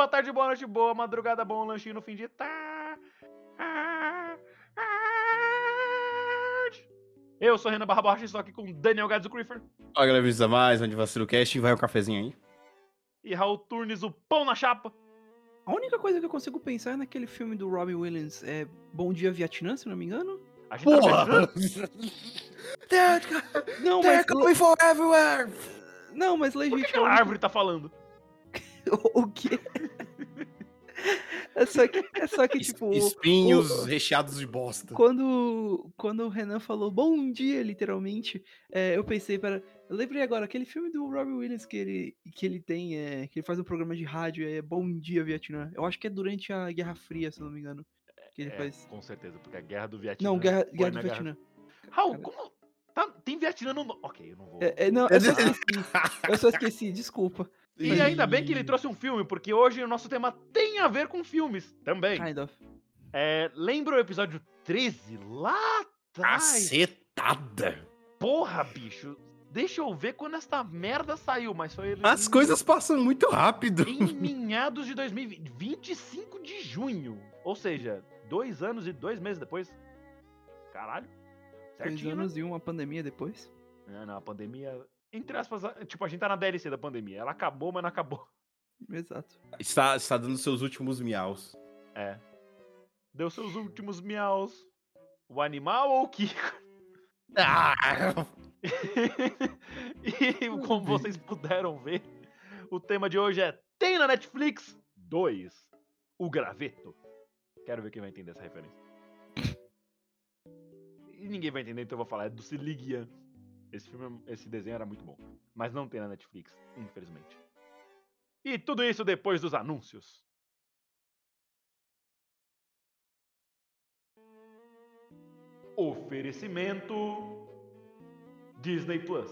Boa tarde, boa noite, boa madrugada, bom lanchinho no fim de tarde. Eu sou Renan Barra Borges, estou aqui com Daniel Gadzo Creeper Olha, galera, bem-vindos a mais um Anivacilo Cast. Vai um cafezinho aí. e Raul Turnes, o pão na chapa. A única coisa que eu consigo pensar é naquele filme do Robin Williams, é Bom Dia Vietnã, se não me engano. A gente tá Porra! viajando. Não, They're mas, coming for everywhere! não, mas Por que legítimo. aquela árvore tá falando? O quê? É só que, é só que tipo, Espinhos o- recheados de bosta. quando, quando o Renan falou bom dia, literalmente, é, eu pensei, para. Eu lembrei agora, aquele filme do Robin Williams que ele, que ele tem, é, que ele faz um programa de rádio, é Bom Dia Vietnã. Eu acho que é durante a Guerra Fria, se eu não me engano. Que ele É, faz. com certeza, porque a guerra do Vietnã. Não, Guerra, Guerra do Vietnã. Raul, Cara. como. tá- tem Vietnã no. no- Ok, eu não vou. É, é, não, eu só esqueci. Eu só esqueci, desculpa. E ainda bem que ele trouxe um filme, porque hoje o nosso tema tem a ver com filmes também. Kind of. É, lembra o episódio 13? Lá atrás. Cacetada! Porra, bicho. Deixa eu ver quando esta merda saiu, mas foi As em- coisas passam muito rápido. em meados de 2020, 25 de junho. Ou seja, dois anos e dois meses depois. Caralho. Dois Certinho, anos e uma pandemia depois. né? Não, não, a pandemia. Entre aspas, tipo, a gente tá na DLC da pandemia. Ela acabou, mas não acabou. Exato. Está, está dando seus últimos miaus. É. Deu seus últimos miaus. O animal ou o Kiko? Ah! e como vocês puderam ver, o tema de hoje é Tem na Netflix 2, O Graveto. Quero ver quem vai entender essa referência. E ninguém vai entender, então eu vou falar. É do Siligian. Esse filme, esse desenho era muito bom. Mas não tem na Netflix, infelizmente. E tudo isso depois dos anúncios. Oferecimento Disney Plus.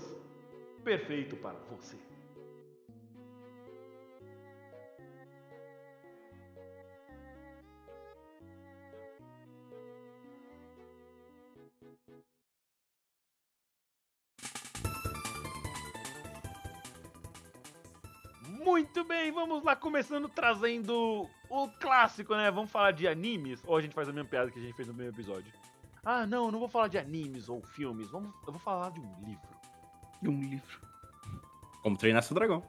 Perfeito para você. Bem, vamos lá, começando trazendo o clássico, né? Vamos falar de animes, ou a gente faz a mesma piada que a gente fez no primeiro episódio. Ah, não, eu não vou falar de animes ou filmes, vamos, eu vou falar de um livro. De um livro. Como treinar seu dragão.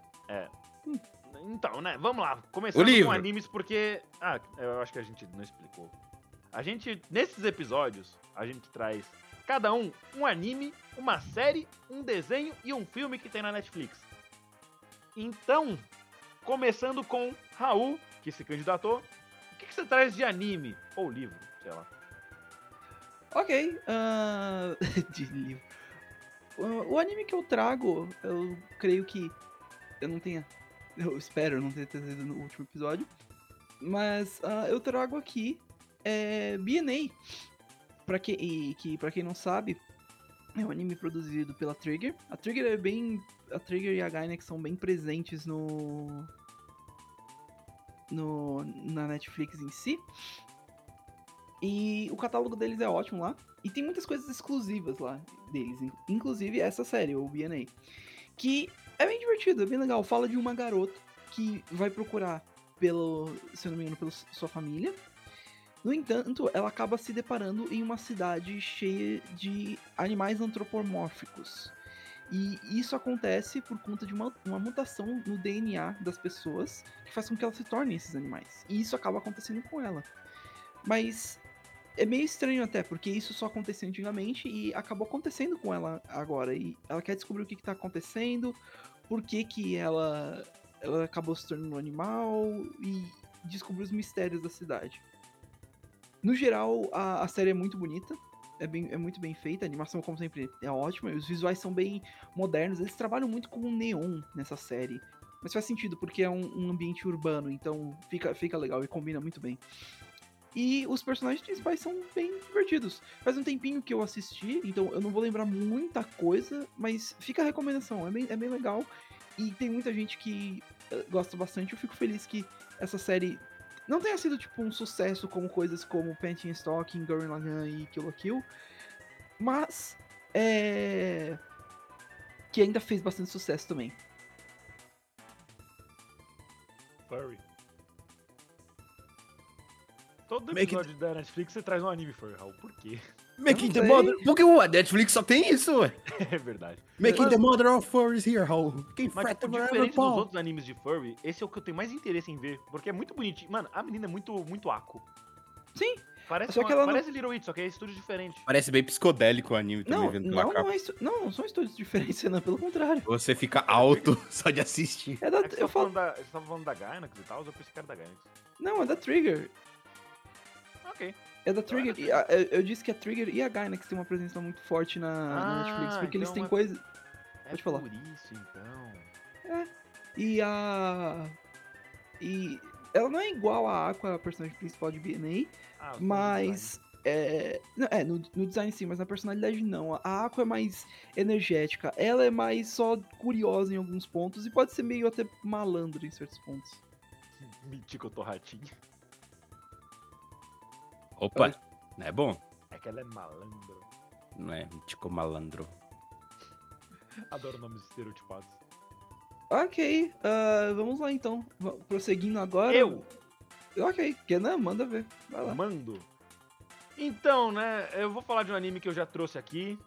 Então, né, vamos lá, começando livro. com animes porque... Ah, eu acho que a gente não explicou. A gente, nesses episódios, a gente traz cada um um anime, uma série, um desenho e um filme que tem na Netflix. Então, começando com Raul, que se candidatou, o que, que você traz de anime? Ou livro, sei lá. Ok. ah, de livro. O anime que eu trago, eu creio que eu não tenha. Eu espero não ter trazido no último episódio. Mas ah, eu trago aqui é, BNA. Pra e, que, pra quem não sabe, é um anime produzido pela Trigger. A Trigger é bem. A Trigger e a Gainax são bem presentes no. No, na Netflix em si. E o catálogo deles é ótimo lá. E tem muitas coisas exclusivas lá deles. in- Inclusive essa série, o BNA. Que é bem divertido, é bem legal. Fala de uma garota que vai procurar pelo, se eu não me engano, pela sua família. No entanto, ela acaba se deparando em uma cidade cheia de animais antropomórficos. E isso acontece por conta de uma, uma mutação no DNA das pessoas que faz com que elas se tornem esses animais. E isso acaba acontecendo com ela. Mas é meio estranho até, porque isso só acontecia antigamente e acabou acontecendo com ela agora. E ela quer descobrir o que, que tá acontecendo, por que, que ela, ela acabou se tornando um animal e descobrir os mistérios da cidade. No geral, a, a série é muito bonita. É, bem, é muito bem feita, a animação, como sempre, é ótima, e os visuais são bem modernos. Eles trabalham muito com o neon nessa série. Mas faz sentido, porque é um, um ambiente urbano, então fica, fica legal e combina muito bem. E os personagens principais são bem divertidos. Faz um tempinho que eu assisti, então eu não vou lembrar muita coisa, mas fica a recomendação, é bem, é bem legal. E tem muita gente que eh, gosta bastante. Eu fico feliz que essa série não tenha sido tipo um sucesso como coisas como Panty and Stalking, Gurren Lagann e Kill la Kill, mas é que ainda fez bastante sucesso também. Furry. Todo it- episódio da Netflix você traz um anime furry, Raul. Por quê? Making não the mother. Porque o Netflix só tem isso, ué. É verdade. Making Mas- the mother of furries here, Raul. Quem Mas, tipo, diferente dos outros animes de furry, esse é o que eu tenho mais interesse em ver. Porque é muito bonitinho. Mano, a menina é muito, muito aco. Sim, Parece, Só uma- que ela não- parece Little It, só que é estúdio diferente. Parece bem psicodélico o anime também, não, vendo não, capa. não, é estu- não, não são estúdios diferentes, não, pelo contrário. Você fica alto só de assistir. É da, É eu tá falo, da, você tava falando da Gainax e tal, eu pensei que era da Gainax. não, é da Trigger. Ok. É da Trigger. e a- eu, eu disse que a Trigger e a Gainax tem uma presença muito forte na, na Ah, Netflix, porque eles então têm é- coisa. É Pode falar. por isso, então. E a. E. Ela não é igual a Aqua, a personagem principal de BNA, Ah, mas. É, é no, no design sim, mas na personalidade não. A Aqua é mais energética, ela é mais só curiosa em alguns pontos e pode ser meio até malandra em certos pontos. Mítico Torratinho. Opa, não é bom? É que ela é malandro. Não é? Tico malandro. Adoro nomes estereotipados. Ok, ah, vamos lá então. Prosseguindo agora. Eu Ok, Kenan, manda ver. Vai lá. mando. Então, né, eu vou falar de um anime que eu já trouxe aqui.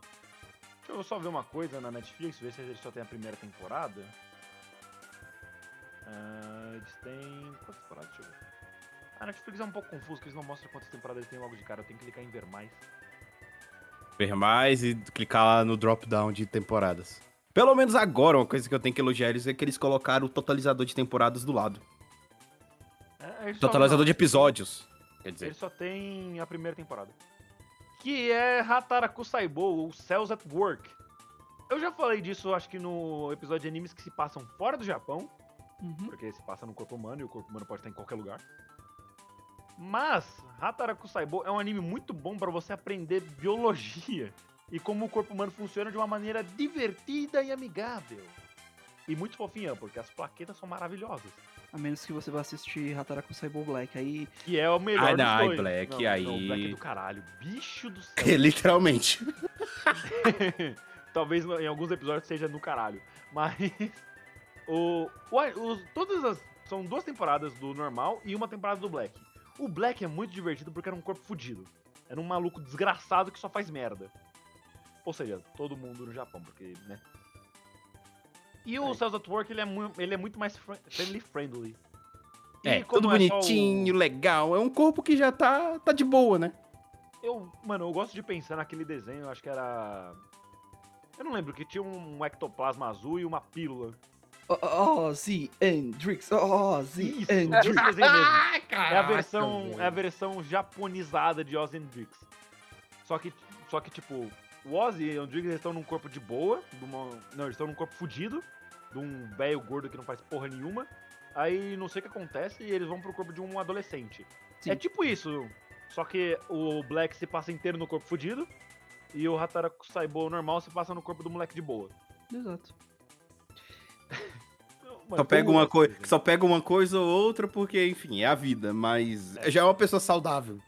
Deixa eu só ver uma coisa na Netflix, ver se ele só tem a primeira temporada. Ah, eles têm. Quantas temporadas? Deixa eu ver. A Netflix é um pouco confuso, porque eles não mostram quantas temporadas eles têm logo de cara. Eu tenho que clicar em ver mais. Ver mais e clicar lá no drop down de temporadas. Pelo menos agora, uma coisa que eu tenho que elogiar eles é que eles colocaram o totalizador de temporadas do lado. É, só- Totalizador de episódios. Quer dizer, Ele só tem a primeira temporada. Que é Hataraku Saibou, ou Cells at Work. Eu já falei disso, acho que no episódio de animes que se passam fora do Japão, Uhum. porque se passa no corpo humano e o corpo humano pode estar em qualquer lugar. Mas Hataraku Saibou é um anime muito bom para você aprender biologia e como o corpo humano funciona de uma maneira divertida e amigável. E muito fofinha, porque as plaquetas são maravilhosas. A menos que você vá assistir Hataraku Saibou Black. Aí. Que é o melhor Ah, dos não, ai, dois. Black, não, Não, aí- Black é do caralho. Bicho do céu. literalmente. Talvez em alguns episódios seja no caralho. Mas. O, o, os- todas as. São duas temporadas do normal e uma temporada do Black. O Black é muito divertido porque era um corpo fudido. Era um maluco desgraçado que só faz merda. Ou seja, todo mundo no Japão, porque, né? E o É. Cells at Work, ele é, mu- ele é muito mais family friendly. E É, tudo é só o- bonitinho, legal. É um corpo que já tá, tá de boa, né? Eu, mano, eu gosto de pensar naquele desenho, acho que era. Eu não lembro, que tinha um ectoplasma azul e uma pílula. Ozzy Hendrix, Ozzy é Hendrix. mesmo. É a versão, é a versão japonizada de Ozzy Hendrix. Só que, só que tipo, o Ozzy e o Hendrix estão num corpo de boa, de uma- não, eles estão num corpo fudido, de um velho gordo que não faz porra nenhuma. Aí não sei o que acontece e eles vão pro corpo de um adolescente. Sim. É tipo isso, só que o Black se passa inteiro no corpo fudido e o Hataraku Saibou normal se passa no corpo do moleque de boa. Exato. Só pega, eu uma gosto coi desse só pega uma coisa ou outra porque, enfim, é a vida. Mas já é uma pessoa saudável.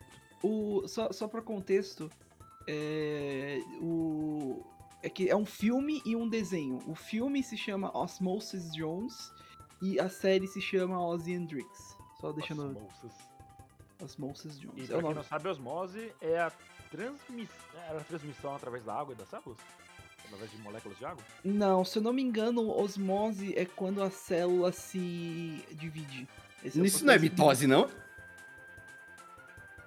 O, só, só pra contexto, é, o, é que é um filme e um desenho. O filme se chama Osmosis Jones e a série se chama Ozzy Hendrix. Só deixando Osmosis. Osmosis Jones. E É pra o quem não sabe, osmose é a, transmiss... é a transmissão através da água e das células? Através de moléculas de água? Não, se eu não me engano, osmose é quando a célula se divide. Esse o Isso não é processo de- mitose, não?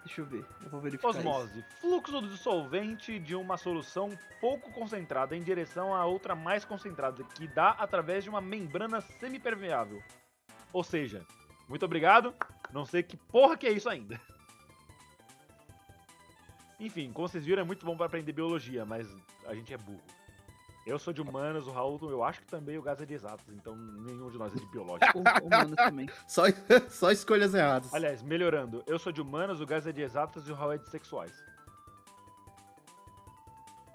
Deixa eu ver, eu vou verificar isso. Osmose. Fluxo do dissolvente de uma solução pouco concentrada em direção a outra mais concentrada, que dá através de uma membrana semipermeável. Ou seja, muito obrigado. Não sei que porra que é isso ainda. Enfim, como vocês viram, é muito bom pra aprender biologia, mas a gente é burro. Eu sou de humanas, o Raul, eu acho que também o Gás é de exatas, então nenhum de nós é de biológico. O, humano também. Só, só escolhas erradas. Aliás, melhorando, eu sou de humanas, o Gás é de exatas e o Raul é de sexuais.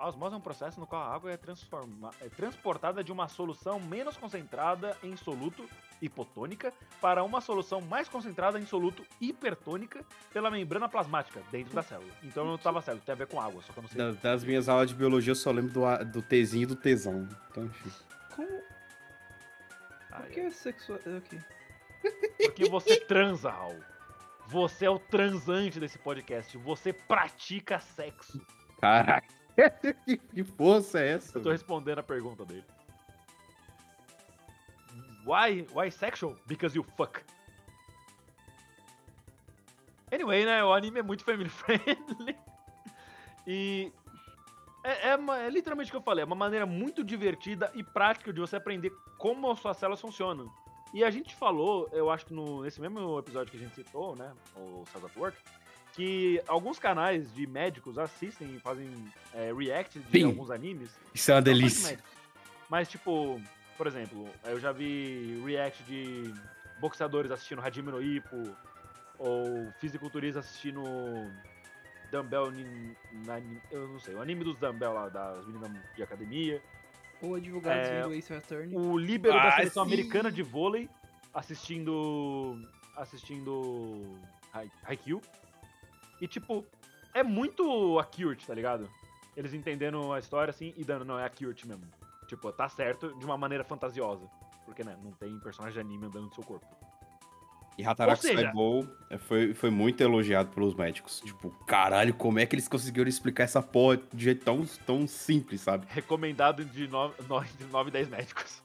A osmose é um processo no qual a água é, transforma- é transportada de uma solução menos concentrada em soluto hipotônica para uma solução mais concentrada em soluto hipertônica pela membrana plasmática dentro da célula. Então eu não tava certo, tem a ver com água, só que eu não sei. Da- das minhas aulas de biologia, eu só lembro do, do Tzinho e do tesão. Então, enfim. Como. Ah, Por que é sexual. Ok. Porque você transa, Raul. Você é o transante desse podcast. Você pratica sexo. Caraca. que força é essa? Eu tô respondendo a pergunta dele. Why, why sexual? Because you fuck. Anyway, né? O anime é muito family friendly. E. É, é uma- é literalmente o que eu falei, é uma maneira muito divertida e prática de você aprender como as suas células funcionam. E a gente falou, eu acho que no, nesse mesmo episódio que a gente citou, né? O Cells at Work, que alguns canais de médicos assistem e fazem é, react de Sim. alguns animes. Isso é uma delícia. Mas, tipo, por exemplo, eu já vi react de boxeadores assistindo Hajime no Ippo, ou fisiculturistas assistindo Dumbbell, nin- na- eu não sei, o anime dos Dumbbell lá, das meninas de academia. Ou advogados É, do Ace Attorney. O líbero da Ah, seleção sim. americana de vôlei assistindo assistindo Hai- Haikyuu. E tipo, é muito accurate, tá ligado? Eles entendendo a história assim e dando, não, é accurate mesmo. Tipo, tá certo de uma maneira fantasiosa. Porque, né, não tem personagem de anime andando no seu corpo. E Hataraku seja- Saibou é, foi, foi muito elogiado pelos médicos. Tipo, caralho, como é que eles conseguiram explicar essa porra de jeito tão, tão simples, sabe? Recomendado de 9, entre 9 e 10 médicos.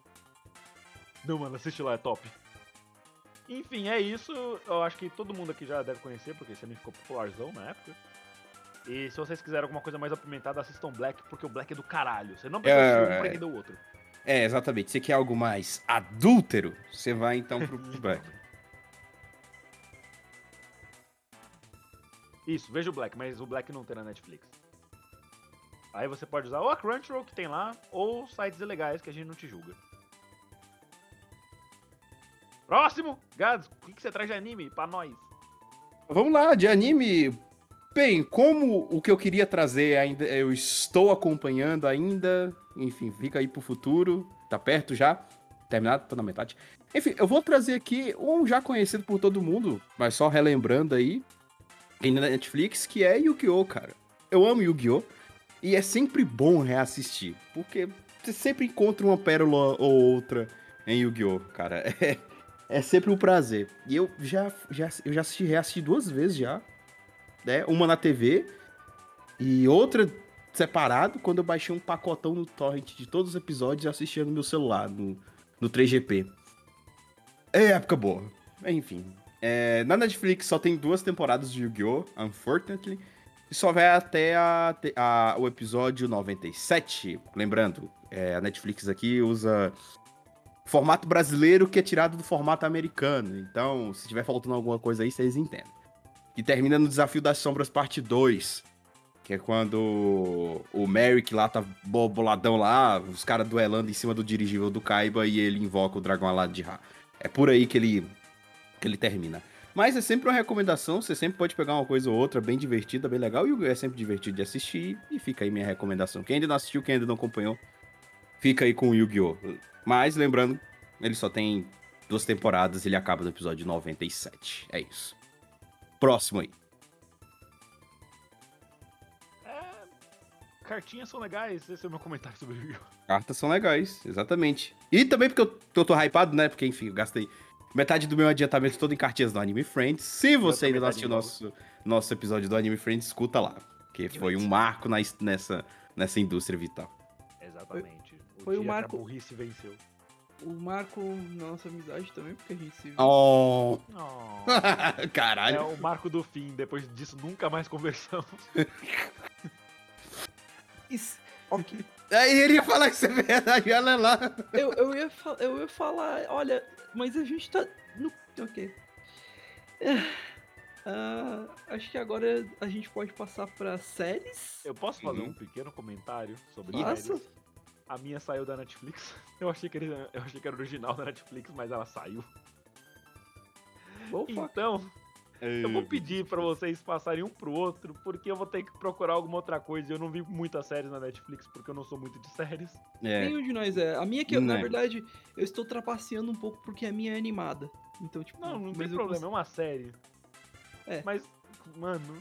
Não, mano, assiste lá, é top. Enfim, é isso. Eu acho que todo mundo aqui já deve conhecer, porque esse anime ficou popularzão na época. E se vocês quiserem alguma coisa mais apimentada, assistam Black, porque o Black é do caralho. Você não precisa É, um é. pra entender o outro. É, exatamente. Você quer algo mais adúltero? Você vai então pro Black. Isso, veja o Black, mas o Black não tem na Netflix. Aí você pode usar ou a Crunchyroll que tem lá, ou sites ilegais que a gente não te julga. Próximo! Gads, o que, que você traz de anime pra nós? Vamos lá, de anime. Bem, como o que eu queria trazer ainda, eu estou acompanhando ainda. Enfim, fica aí pro futuro. Tá perto já. Terminado, tô na metade. Enfim, eu vou trazer aqui um já conhecido por todo mundo, mas só relembrando aí. Tem na Netflix, que é Yu-Gi-Oh, cara. Eu amo Yu-Gi-Oh! E é sempre bom reassistir, porque você sempre encontra uma pérola ou outra em Yu-Gi-Oh, cara. É, é sempre um prazer. E eu já, já, eu já assisti, reassisti duas vezes já, né? Uma na TV e outra separado, quando eu baixei um pacotão no torrent de todos os episódios e assistia no meu celular, no, no 3GP. É época boa. Enfim. É, na Netflix só tem duas temporadas de Yu-Gi-Oh! Unfortunately. E só vai até a, a- o episódio 97. Lembrando, é, a Netflix aqui usa formato brasileiro que é tirado do formato americano. Então, se tiver faltando alguma coisa aí, vocês entendem. E termina no Desafio das Sombras, parte 2. Que é quando o Merrick lá tá bo- boladão lá, os caras duelando em cima do dirigível do Kaiba e ele invoca o dragão alado de Ra. É por aí que ele, que ele termina. Mas é sempre uma recomendação, você sempre pode pegar uma coisa ou outra bem divertida, bem legal, e é sempre divertido de assistir, e fica aí minha recomendação. Quem ainda não assistiu, quem ainda não acompanhou, fica aí com o Yu-Gi-Oh! Mas lembrando, ele só tem duas temporadas, ele acaba no episódio 97. É isso. Próximo aí. Cartinhas são legais, esse é o meu comentário sobre o Yu-Gi-Oh! Cartas são legais, exatamente. E também porque eu tô, tô hypado, né? Porque, enfim, eu gastei metade do meu adiantamento todo em cartinhas do Anime Friends. Se você ainda não assistiu nosso, nosso episódio do Anime Friends, escuta lá. Que foi um marco na, nessa, nessa indústria vital. Exatamente. Foi o que a Marco- burrice venceu. O marco na nossa amizade também, porque a gente se. Oh! Oh, é Caralho. o marco do fim, depois disso nunca mais conversamos. Isso- ok. Aí ele ia falar que isso é verdade, olha lá. eu, eu, ia eu ia falar, olha, mas a gente tá. No, ok. Ah, acho que agora a gente pode passar pra séries. Eu posso fazer Uhum. um pequeno comentário sobre Faça. séries? A minha saiu da Netflix. Eu achei que era, eu achei que era original da Netflix, mas ela saiu. Fa- Então, eu vou pedir pra vocês passarem um pro outro, porque eu vou ter que procurar alguma outra coisa. Eu não vi muitas séries na Netflix, porque eu não sou muito de séries. É. Nenhum de nós é. A minha que, eu, na verdade, eu estou trapaceando um pouco porque a minha é animada. Então, tipo, Não, não tem problema, é uma série. É. Mas, mano,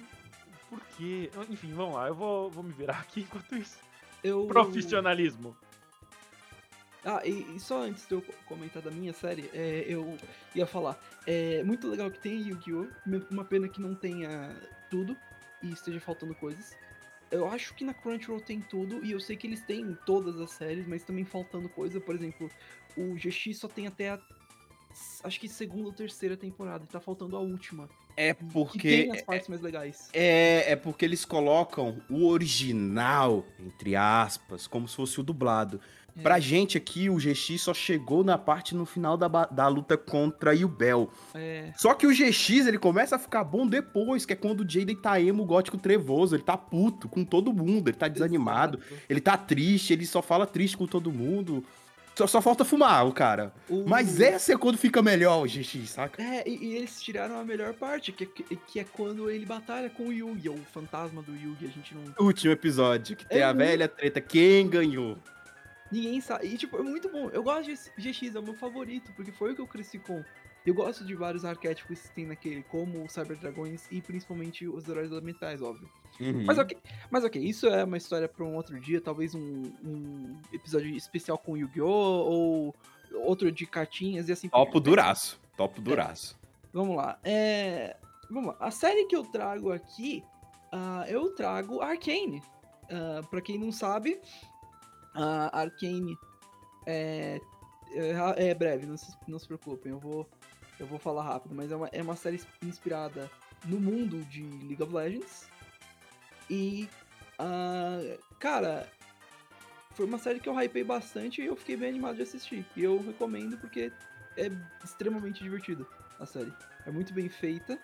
por quê? Enfim, vamos lá, eu vou, vou me virar aqui enquanto isso. Eu... Profissionalismo. Ah, e, e só antes de eu co- comentar da minha série, é, eu ia falar. É muito legal que tenha Yu-Gi-Oh! Uma pena que não tenha tudo e esteja faltando coisas. Eu acho que na Crunchyroll tem tudo e eu sei que eles têm todas as séries, mas também faltando coisa. Por exemplo, o GX só tem até a. Acho que segunda ou terceira temporada e tá faltando a última. É Que porque. tem as partes mais legais. É, é porque eles colocam o original, entre aspas, como se fosse o dublado. É. Pra gente aqui, o GX só chegou na parte no final da, da luta contra Yubel. É. Só que o GX, ele começa a ficar bom depois, que é quando o Jaden tá emo gótico trevoso. Ele tá puto com todo mundo, ele tá desanimado, Exato. ele tá triste, ele só fala triste com todo mundo. Só, só falta fumar, o cara. O- Mas essa é quando fica melhor o GX, saca? É, e, e eles tiraram a melhor parte, que, é- que, que é quando ele batalha com o Yugi, o fantasma do Yugi. A gente não. Último episódio, que tem É a muito- velha treta. Quem ganhou? Ninguém sabe. E, tipo, é muito bom. Eu gosto de GX, é o meu favorito, porque foi o que eu cresci com. Eu gosto de vários arquétipos que tem naquele, como os Cyber Dragões e principalmente os heróis elementais, óbvio. Uhum. Mas ok, mas ok, isso é uma história pra um outro dia, talvez um, um episódio especial com Yu-Gi-Oh! ou outro de cartinhas e assim por Topo diante. duraço. Topo duraço. Vamos lá. É... Vamos lá. A série que eu trago aqui, ah, eu trago Arcane. Ah, pra quem não sabe, a Arcane é, é, é breve, não se, não se preocupem, eu vou, eu vou falar rápido, mas é uma, é uma série inspirada no mundo de League of Legends. E, ah, cara, foi uma série que eu hypei bastante e eu fiquei bem animado de assistir. E eu recomendo porque é extremamente divertido a série. É muito bem feita.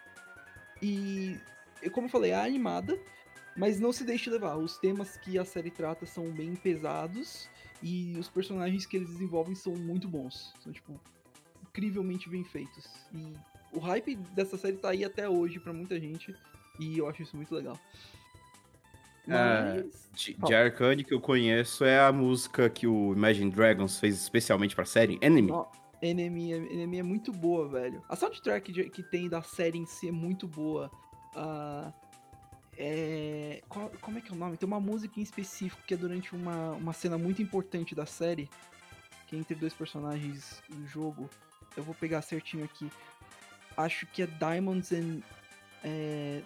E como eu falei, é animada, mas não se deixe levar. Os temas que a série trata são bem pesados e os personagens que eles desenvolvem são muito bons. São, tipo, incrivelmente bem feitos. E o hype dessa série tá aí até hoje pra muita gente e eu acho isso muito legal. É, Mas... De, Fala. de Arcane que eu conheço é a música que o Imagine Dragons fez especialmente pra série Enemy. Ó, Enemy, é- Enemy é muito boa, velho. A soundtrack de- que tem da série em si é muito boa. Ah, é... qual- como é que é o nome? Tem uma música em específico que é durante uma, uma cena muito importante da série, que é entre dois personagens do jogo. Eu vou pegar certinho aqui. Acho que é Diamonds and. É,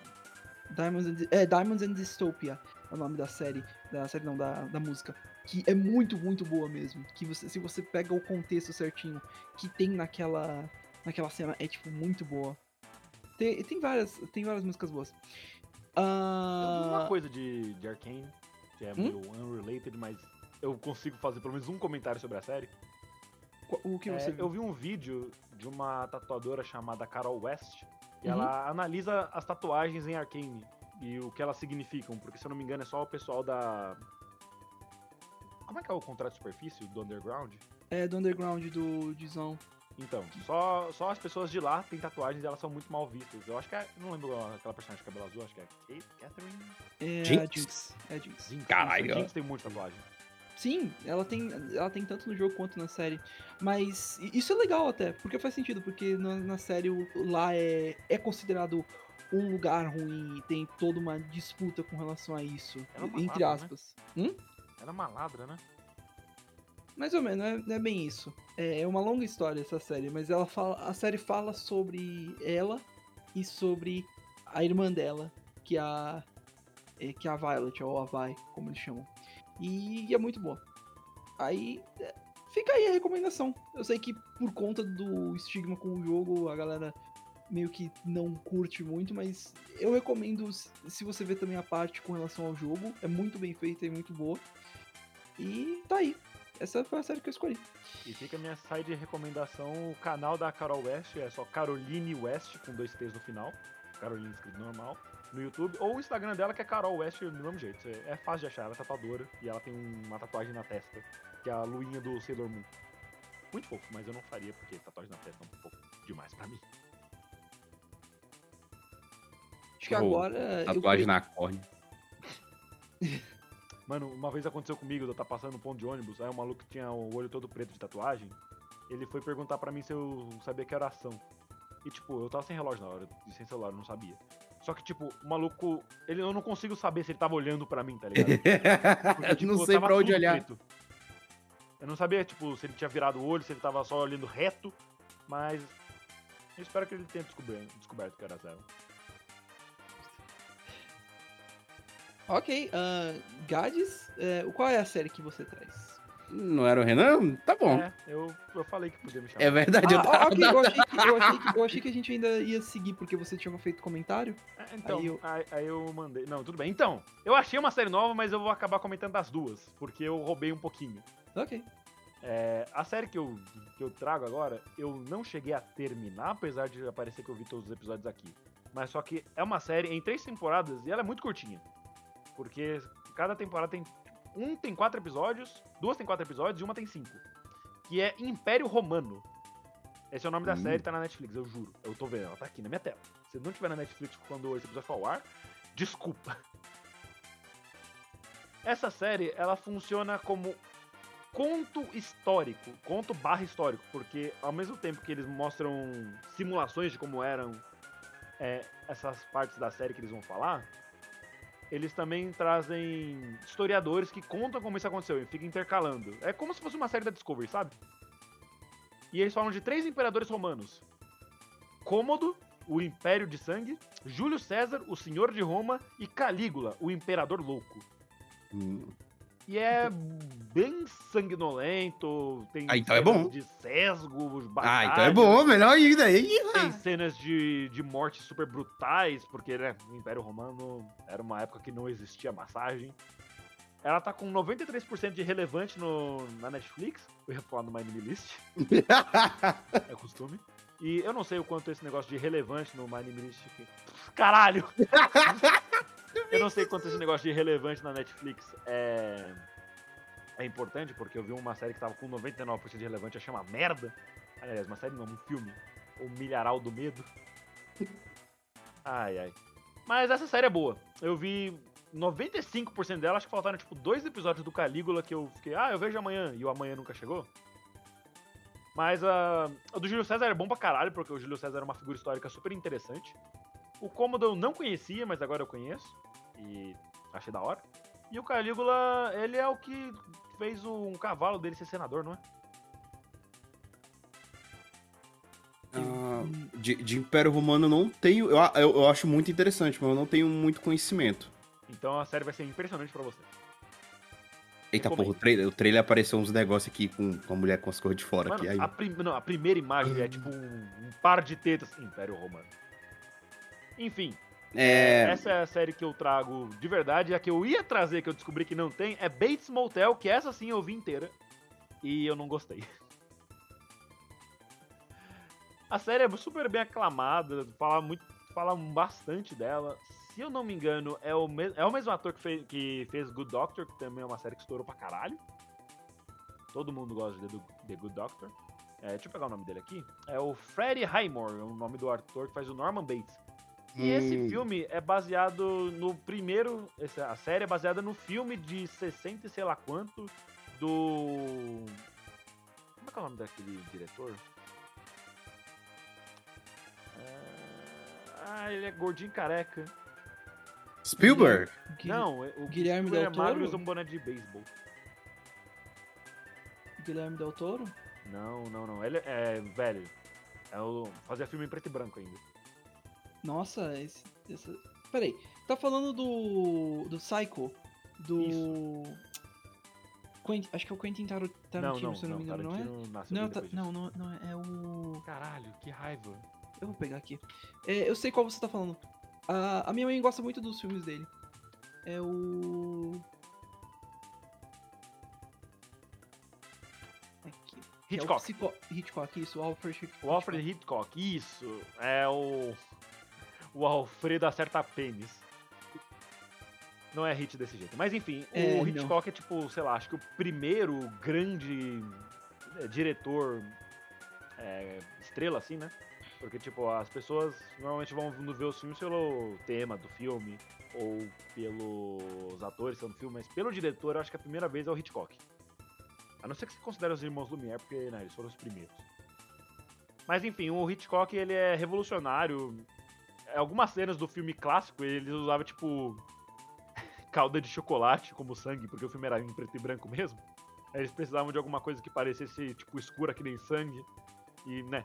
Diamonds and, é, Diamonds and Dystopia é o nome da série. Da série não, da, da música. Que é muito, muito boa mesmo. Que você, se você pega o contexto certinho que tem naquela, naquela cena, é tipo muito boa. Tem, tem, várias, tem várias músicas boas. Uma Ah, coisa de, de Arkane, que é Hum? meio unrelated, mas eu consigo fazer pelo menos um comentário sobre a série. O que É, você viu? eu vi um vídeo de uma tatuadora chamada Carol West, que Uhum. ela analisa as tatuagens em Arkane e o que elas significam, porque se eu não me engano é só o pessoal da. Como é que é o contrato de superfície do Underground? É do Underground do Dizão. Então, só, só as pessoas de lá têm tatuagens e elas são muito mal vistas. Eu acho que é. Não lembro aquela personagem de cabelo azul, acho que é Kate, Catherine. É Jinx? É Jinx. Jinx. Caralho. Jinx tem muita tatuagem. Sim, ela tem, ela tem tanto no jogo quanto na série. Mas isso é legal até, porque faz sentido, porque na, na série o- lá é, é considerado um lugar ruim e tem toda uma disputa com relação a isso. Uma entre né? aspas. Hum? Ela é uma ladra, né? Mais ou menos, é, é bem isso. É, é uma longa história essa série, mas ela fala, a série fala sobre ela e sobre a irmã dela, que é a, é, que é a Violet, ou a Vi, como eles chamam. E, é muito boa. Aí, é, fica aí a recomendação. Eu sei que por conta do estigma com o jogo, a galera meio que não curte muito, mas eu recomendo se- você ver também a parte com relação ao jogo. É muito bem feita e muito boa. E tá aí. essa foi a série que eu escolhi. E fica a minha side recomendação, o canal da Carol West, é só Caroline West, com dois T's no final. Caroline escrito normal, no YouTube. Ou o Instagram dela, que é Carol West, do mesmo jeito. É fácil de achar, ela é tatuadora e ela tem uma tatuagem na testa, que é a luinha do Sailor Moon. Muito fofo, mas eu não faria, porque tatuagem na testa é um pouco demais pra mim. Acho que Oh, agora. eu Tatuagem coloquei- na córnea. Mano, uma vez aconteceu comigo, eu tava passando no ponto de ônibus, aí o maluco que tinha o olho todo preto de tatuagem, ele foi perguntar pra mim se eu sabia que era ação. E tipo, eu tava sem relógio na hora, e sem celular, eu não sabia. Só que, tipo, o maluco, ele, eu não consigo saber se ele tava olhando pra mim, tá ligado? Porque, tipo, não sei pra onde olhar. preto. Eu não sabia, tipo, se ele tinha virado o olho, se ele tava só olhando reto, mas eu espero que ele tenha descoberto, descoberto que era Zero. Ok, ah, Gades, é, qual é a série que você traz? Não era o Renan? Tá bom. É, eu, eu falei que podia me chamar. É verdade, eu Ah, tava. ok, eu achei, que, eu, achei que, eu achei que a gente ainda ia seguir porque você tinha feito comentário. É, Então, Aí aí eu- eu... Aí, eu mandei. Não, tudo bem. Então, eu achei uma série nova, mas eu vou acabar comentando das duas, porque eu roubei um pouquinho. Ok. É, a série que eu, que eu trago agora, eu não cheguei a terminar, apesar de aparecer que eu vi todos os episódios aqui. Mas só que é uma série em três temporadas e ela é muito curtinha. Porque cada temporada tem. Um tem quatro episódios, duas tem quatro episódios e uma tem cinco. Que é Império Romano. Esse é o nome da Hum. série, tá na Netflix, eu juro. Eu tô vendo, ela tá aqui na minha tela. Se não tiver na Netflix quando esse episódio for ao ar, desculpa. Essa série, ela funciona como conto histórico, conto barra histórico, porque ao mesmo tempo que eles mostram simulações de como eram é, essas partes da série que eles vão falar, eles também trazem historiadores que contam como isso aconteceu e fica intercalando. É como se fosse uma série da Discovery, sabe? E eles falam de três imperadores romanos: Cômodo, o Império de Sangue, Júlio César, o Senhor de Roma e Calígula, o Imperador Louco. Hum, E é bem sanguinolento, tem Ah, então é bom. de sesgo, Ah, então é batalhas, bom, melhor ainda. aí. Tem cenas de, de mortes super brutais, porque né, o Império Romano era uma época que não existia massagem. Ela tá com 93% de relevante no, na Netflix. Eu ia falar no My List, é costume. E eu não sei o quanto esse negócio de relevante no My List. Caralho! eu não sei quanto esse negócio de relevante na Netflix é. É importante, porque eu vi uma série que tava com 99% de relevante, achei uma merda. Aliás, uma série não, um filme. O Milharal do Medo. Ai, ai. Mas essa série é boa. Eu vi 95% dela, acho que faltaram tipo dois episódios do Calígula que eu fiquei, ah, eu vejo amanhã, e o amanhã nunca chegou. Mas a a do Júlio César é bom pra caralho, porque o Júlio César é uma figura histórica super interessante. O Cômodo eu não conhecia, mas agora eu conheço. E achei da hora. E o Calígula, ele é o que fez um cavalo dele ser senador, não é? Ah, de, de Império Romano eu não tenho. Eu, eu, eu acho muito interessante, mas eu não tenho muito conhecimento. Então a série vai ser impressionante pra você. Eita porra, o trailer, o trailer apareceu uns negócios aqui com, com a mulher com as cores de fora Mano, aqui. Aí, a, prim- não, a primeira imagem é tipo um, um par de tetas. Império Romano. Enfim, é. essa é a série que eu trago de verdade. A que eu ia trazer, que eu descobri que não tem, é Bates Motel, que essa sim eu vi inteira. E eu não gostei. A série é super bem aclamada, fala, muito, fala bastante dela. Se eu não me engano, é o, mes- é o mesmo ator que fez, que fez Good Doctor, que também é uma série que estourou pra caralho. Todo mundo gosta de The Good Doctor. É, deixa eu pegar o nome dele aqui. É o Freddie Highmore, é o nome do ator que faz o Norman Bates. E esse Hum. filme é baseado no primeiro. essa- a série é baseada no filme de 60 e sei lá quanto do. Como é que é o nome daquele diretor? Ah, ele é gordinho careca. Spielberg? Gui- Não, o Guilherme Del é magro e Toro? usa um boné de beisebol. Guilherme Del Toro? Não, não, não. Ele é velho. É o, fazia filme em preto e branco ainda. Nossa, esse. Essa... Peraí, tá falando do. do Psycho? Do. Quentin, acho que é o Quentin Tar- Tarantino, não, não, se eu não, não, me engano, não é? Não, tá- não, não, não, é- é o. Caralho, que raiva. Eu vou pegar aqui. É, eu sei qual você tá falando. A, a minha mãe gosta muito dos filmes dele. É o. Que é o Hitchcock. Hitchcock, isso, o Alfred Hitchcock. O Alfred Hitchcock, isso. É o. O Alfredo acerta pênis. Não é hit desse jeito. Mas enfim, É, o não. Hitchcock é tipo, sei lá, acho que o primeiro grande é, diretor é, estrela, assim, né? Porque, tipo, as pessoas normalmente vão ver os filmes pelo tema do filme ou pelos atores que são do filme, mas pelo diretor eu acho que a primeira vez é o Hitchcock. A não ser que você considere os irmãos Lumière, porque né, eles foram os primeiros. Mas enfim, o Hitchcock ele é revolucionário. Algumas cenas do filme clássico ele usava tipo calda de chocolate como sangue, porque o filme era em preto e branco mesmo. Eles precisavam de alguma coisa que parecesse tipo escura que nem sangue. E, né,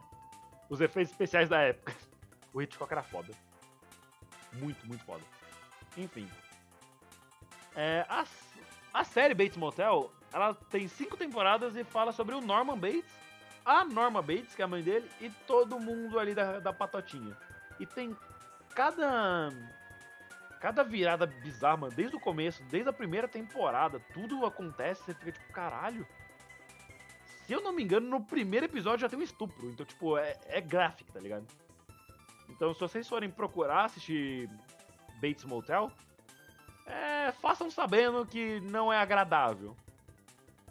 os efeitos especiais da época. O Hitchcock era foda. Muito, muito foda. Enfim. É, a, a série Bates Motel, ela tem cinco temporadas e fala sobre o Norman Bates, a Norma Bates, que é a mãe dele, e todo mundo ali da, da patotinha. E tem cada. Cada virada bizarra, mano, desde o começo, desde a primeira temporada, tudo acontece, você fica tipo, caralho. Se eu não me engano, no primeiro episódio já tem um estupro. Então, tipo, é, é gráfico, tá ligado? Então, se vocês forem procurar assistir Bates Motel, é, façam sabendo que não é agradável.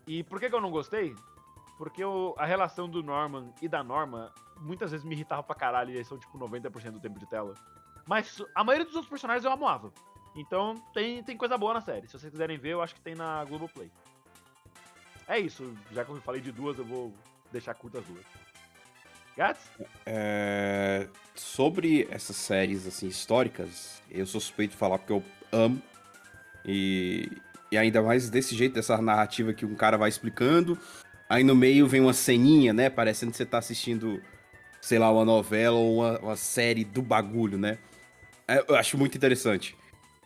E por que, que eu não gostei? Porque o- a relação do Norman e da Norma muitas vezes me irritava pra caralho e eles são tipo 90% do tempo de tela. Mas a maioria dos outros personagens eu amava. Então tem, tem coisa boa na série. Se vocês quiserem ver, eu acho que tem na Globoplay. É isso. Já que eu falei de duas, eu vou deixar curtas as duas. Gats? É, sobre essas séries assim históricas, eu sou suspeito de falar porque eu amo. E, e ainda mais desse jeito, dessa narrativa que um cara vai explicando. Aí no meio vem uma ceninha, né? Parecendo que você tá assistindo, sei lá, uma novela ou uma, uma série do bagulho, né? É, Eu acho muito interessante.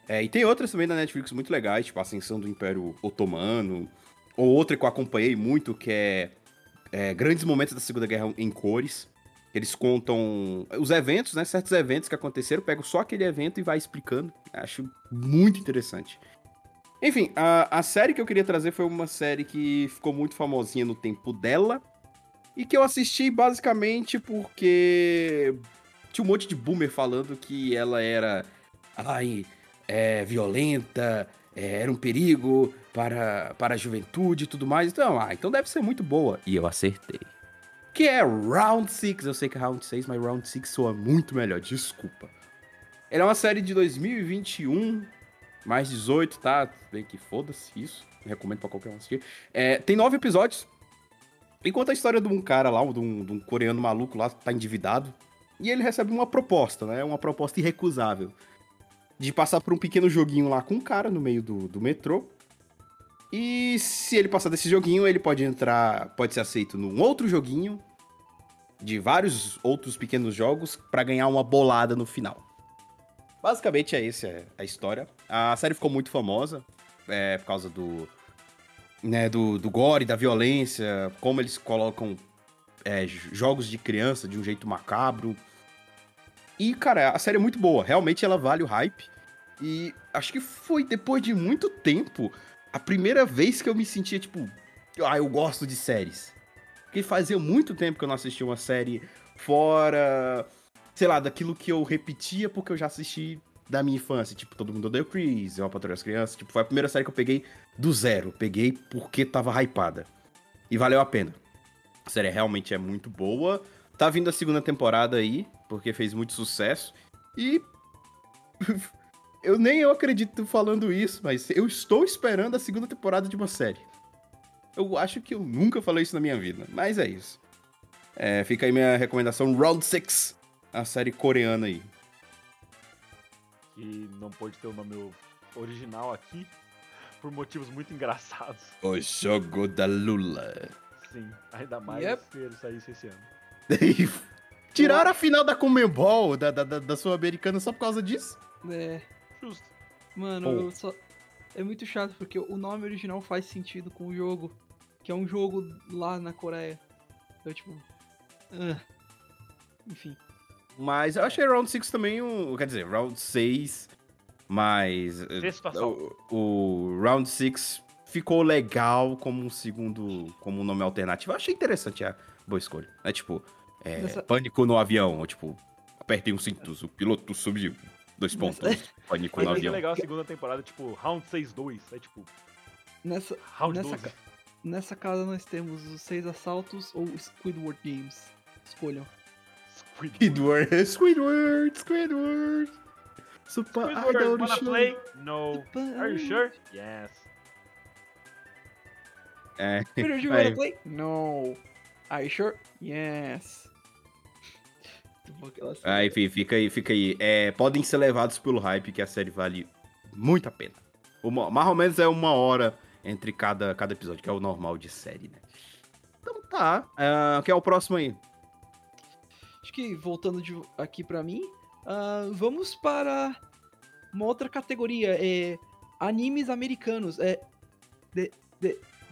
É, e tem outras também da Netflix muito legais, tipo Ascensão do Império Otomano. Ou outra que eu acompanhei muito, que é é, grandes momentos da Segunda Guerra em cores. Eles contam os eventos, né? Certos eventos que aconteceram, pegam só aquele evento e vai explicando. Acho muito interessante. Enfim, a, a série que eu queria trazer foi uma série que ficou muito famosinha no tempo dela. E que eu assisti basicamente porque tinha um monte de boomer falando que ela era. Ai, é, violenta, é, era um perigo para, para a juventude e tudo mais. Então, ah, então deve ser muito boa. E eu acertei. Que é Round 6. Eu sei que é Round 6, mas Round 6 soa muito melhor, desculpa. Ela é uma série de 2021, mais 18, tá? Bem que foda-se isso. Recomendo pra qualquer um assistir. É, tem nove episódios. E conta a história de um cara lá, de um, de um coreano maluco lá, tá endividado. E ele recebe uma proposta, né? Uma proposta irrecusável. De passar por um pequeno joguinho lá com um cara no meio do, do metrô. E se ele passar desse joguinho, ele pode entrar, pode ser aceito num outro joguinho de vários outros pequenos jogos pra ganhar uma bolada no final. Basicamente é essa a história. A série ficou muito famosa é, por causa do, né, do, do gore, da violência, como eles colocam é, jogos de criança de um jeito macabro. E, cara, a série é muito boa. Realmente ela vale o hype. E acho que foi depois de muito tempo a primeira vez que eu me sentia, tipo, ah, eu gosto de séries. Porque fazia muito tempo que eu não assistia uma série fora, sei lá, daquilo que eu repetia porque eu já assisti da minha infância. Tipo, Todo Mundo Odeia o Chris, Eu, Patrulha das Crianças. Tipo, foi a primeira série que eu peguei do zero. Peguei porque tava hypada. E valeu a pena. A série realmente é muito boa. Tá vindo a segunda temporada aí, porque fez muito sucesso. E. eu nem eu acredito falando isso, mas eu estou esperando a segunda temporada de uma série. Eu acho que eu nunca falei isso na minha vida, mas é isso. É, fica aí minha recomendação: Round 6, a série coreana aí. Que não pode ter o nome original aqui, por motivos muito engraçados. O jogo da Lula. Sim, ainda mais Yep. se ele saísse esse ano. Tiraram a final da Comembol, da, da, da, da Sul-Americana, só por causa disso? É, Justo. mano, só... é muito chato porque o nome original faz sentido com o jogo, que é um jogo lá na Coreia. Então, tipo. ah. Enfim. Mas eu achei Round 6 também um. Quer dizer, Round 6. Mas. O, o Round 6 ficou legal como um segundo, como um nome alternativo. Eu achei interessante a boa escolha. É tipo, é, Nessa- pânico no avião, ou tipo, apertem os cintos, o piloto subiu. Dois pontos, pânico Mas no é avião. legal a segunda temporada, tipo, Round 6-2. É tipo, Nessa, Round Nessa 12. ca- nessa casa nós temos os seis assaltos ou Squidward Games. Escolham. Squidward. Squidward, Squidward, Squidward. Super Squidward, Idol wanna Show. play? No. Are you sure? Yes. É, Squidward, you Aí. wanna play? No. Are you sure? Yes. Ah, enfim, fica aí, fica aí. É, podem ser levados pelo hype que a série vale muito a pena. Uma, mais ou menos é uma hora entre cada, cada episódio, que é o normal de série, né? Então tá. Ah, que é o próximo aí? Acho que voltando de- aqui pra mim, ah, vamos para uma outra categoria, é animes americanos, é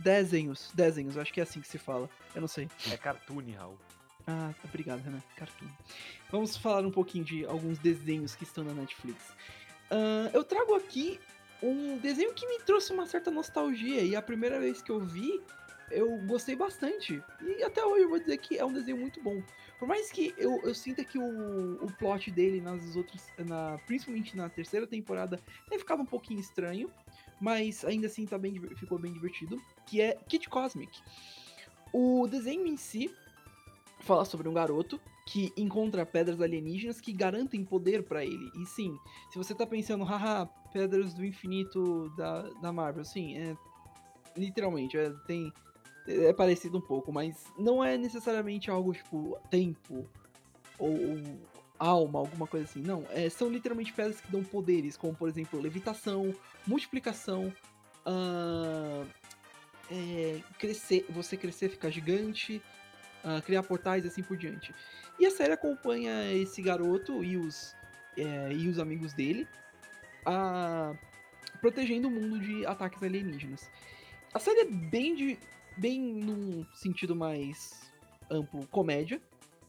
desenhos, desenhos, acho que é assim que se fala, eu não sei. É cartoon, Raul. Ah, obrigado, Renan, cartoon. Vamos falar um pouquinho de alguns desenhos que estão na Netflix. Ah, eu trago aqui um desenho que me trouxe uma certa nostalgia e a primeira vez que eu vi, eu gostei bastante. E até hoje eu vou dizer que é um desenho muito bom. Por mais que eu, eu sinta que o, o plot dele nas outras, na, principalmente na terceira temporada, tenha ficado um pouquinho estranho, mas ainda assim tá bem, ficou bem divertido, que é Kid Cosmic. O desenho em si fala sobre um garoto que encontra pedras alienígenas que garantem poder pra ele. E sim, se você tá pensando, haha, pedras do infinito da, da Marvel, sim, é. Literalmente, é, tem. É parecido um pouco, mas não é necessariamente algo tipo tempo ou, ou alma, alguma coisa assim. Não, é, são literalmente pedras que dão poderes, como por exemplo levitação, multiplicação, ah, é, crescer, você crescer, ficar gigante, ah, criar portais e assim por diante. E a série acompanha esse garoto e os, é, e os amigos dele ah, protegendo o mundo de ataques alienígenas. A série é bem, de, bem num sentido mais amplo, comédia,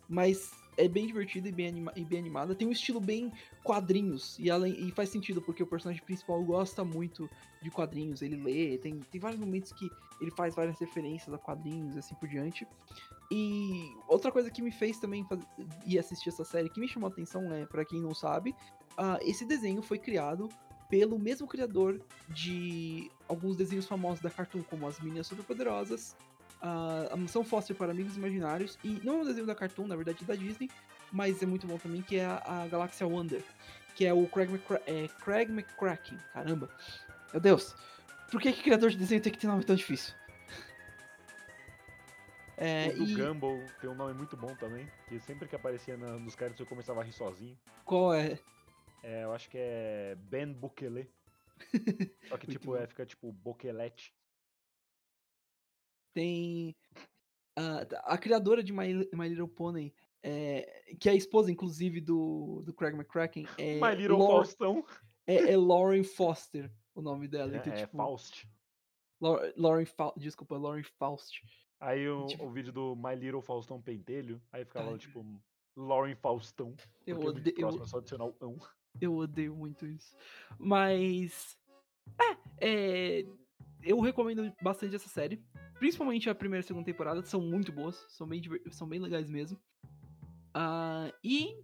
mas é bem divertida e bem, anima- e bem animada. Tem um estilo bem quadrinhos, e, além, e faz sentido, porque o personagem principal gosta muito de quadrinhos, ele lê, tem, tem vários momentos que ele faz várias referências a quadrinhos e assim por diante. E outra coisa que me fez também faz- ir assistir essa série, que me chamou a atenção, é, para quem não sabe, ah, esse desenho foi criado pelo mesmo criador de alguns desenhos famosos da Cartoon, como as Meninas Superpoderosas, ah, a Mansão Foster para Amigos Imaginários, e não é um desenho da Cartoon, na verdade é da Disney, mas é muito bom também, que é a, a Galáxia Wonder, que é o Craig, McCra é, Craig McCracken, caramba, meu Deus, por que que criador de desenho tem que ter nome tão difícil? É, o do e Gumball tem um nome muito bom também, que sempre que aparecia na- nos créditos eu começava a rir sozinho. qual é? É, eu acho que é Ben Bukele. Só que tipo, bom. é, fica tipo Boquelete. Tem a, a criadora de My, My Little Pony, é, que é a esposa, inclusive, do, do Craig McCracken, é, My Little Faustão. é, é Lauren Foster, o nome dela. então, É, é tipo, Faust. Lau- Lauren Fa desculpa, Lauren Faust. Aí o, tipo- o vídeo do My Little Faustão Pentelho, aí ficava tipo Lauren Faustão. Eu é odeio, eu, próximo, é só adicionar ão. eu odeio muito isso. Mas. É, é, eu recomendo bastante essa série. Principalmente a primeira e segunda temporada, são muito boas, são bem, são bem legais mesmo. Ah, e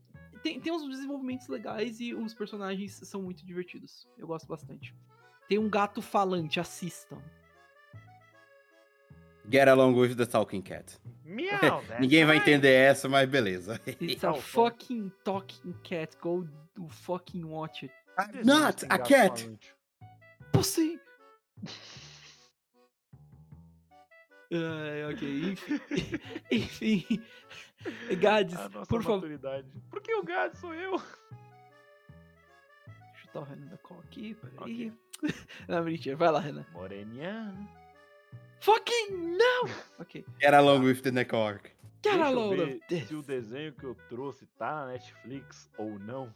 tem, tem uns desenvolvimentos legais e os personagens são muito divertidos. Eu gosto bastante. Tem um gato falante, assistam. Get along with the talking cat. Miau, that's Ninguém vai entender essa, mas beleza. It's a fucking talking cat. Go do fucking watch it. Desenhos Not a cat. Pussy! Ai, ok, enfim. enfim. Nossa por favor. Por que o gado sou eu? Chutar o Renan da call aqui, peraí. Não, mentira, vai lá, Renan. Moreninha. Fucking não! Ok. Get along with the network. Get Deixa a eu load ver of this. se o desenho que eu trouxe tá na Netflix ou não.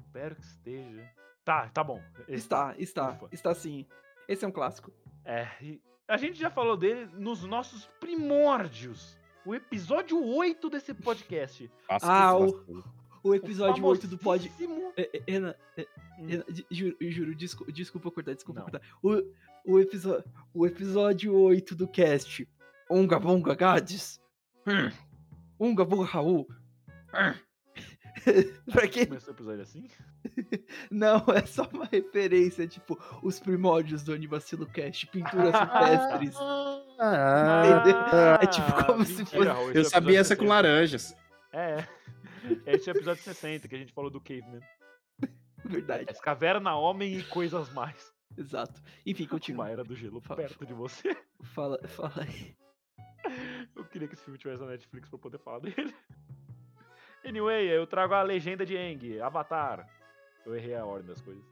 Espero que esteja. Tá, tá bom. Esse Está, está, Ufa. está sim. Esse é um clássico. É, e a gente já falou dele nos nossos primórdios. O episódio 8 desse podcast. Faço Ah, o- o episódio 8 do pod. famosíssimo- É, é, Renan, é, Hum. Juro, juro desculpa, desculpa cortar, desculpa Não. cortar. O, o, episódio, o episódio 8 do cast. Unga Bunga Gades. Hum. Unga Bunga Raul. Hum. pra quem Começou o episódio assim? não, é só uma referência, tipo, os primórdios do Anivacilo Cast, pinturas rupestres. Ah, É tipo como se mentira, fosse- Raul, é eu o sabia essa com 60. laranjas. É. Esse é o episódio 60, que a gente falou do Caveman. Verdade, As caverna homem e coisas mais. exato. Enfim, Uma continua. era do gelo Fala. perto de você. Fala, fala aí. Eu queria que esse filme tivesse na Netflix pra eu poder falar dele. Anyway, eu trago a legenda de Aang, Avatar. Eu errei a ordem das coisas.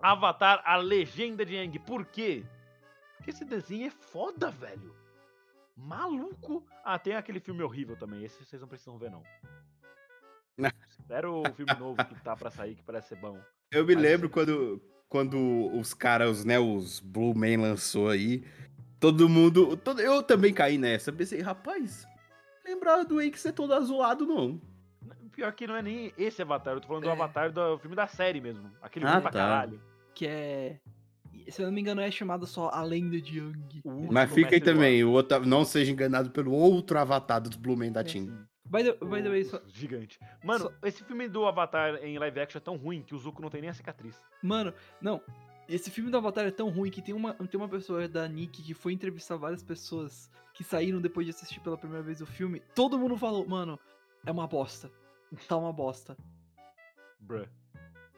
Avatar, a legenda de Aang. Por quê? Porque esse desenho é foda, velho. Maluco. Ah, tem aquele filme horrível também. Esse vocês não precisam ver, não. Espera o filme novo que tá pra sair, que parece ser bom. Eu me Mas- lembro quando, quando os caras, né, os Blue Man lançou aí, todo mundo, todo, eu também caí nessa, pensei, rapaz, lembrar do Wake ser todo azulado, não. Pior que não é nem esse Avatar, eu tô falando do É. Avatar do filme da série mesmo. Aquele Ah, filme pra tá. caralho. Que é. Se eu não me engano, é chamado só A Lenda de Yang. Último Mas fica aí do também, o outro, não seja enganado pelo outro avatar dos Blue Man da É, Team. By the, by the way, só, O Gigante. Mano, Só- esse filme do Avatar em live action é tão ruim que o Zuko não tem nem a cicatriz. Mano, não. Esse filme do Avatar é tão ruim que tem uma, tem uma pessoa da Nick que foi entrevistar várias pessoas que saíram depois de assistir pela primeira vez o filme. Todo mundo falou, mano, é uma bosta. Tá uma bosta. Bruh.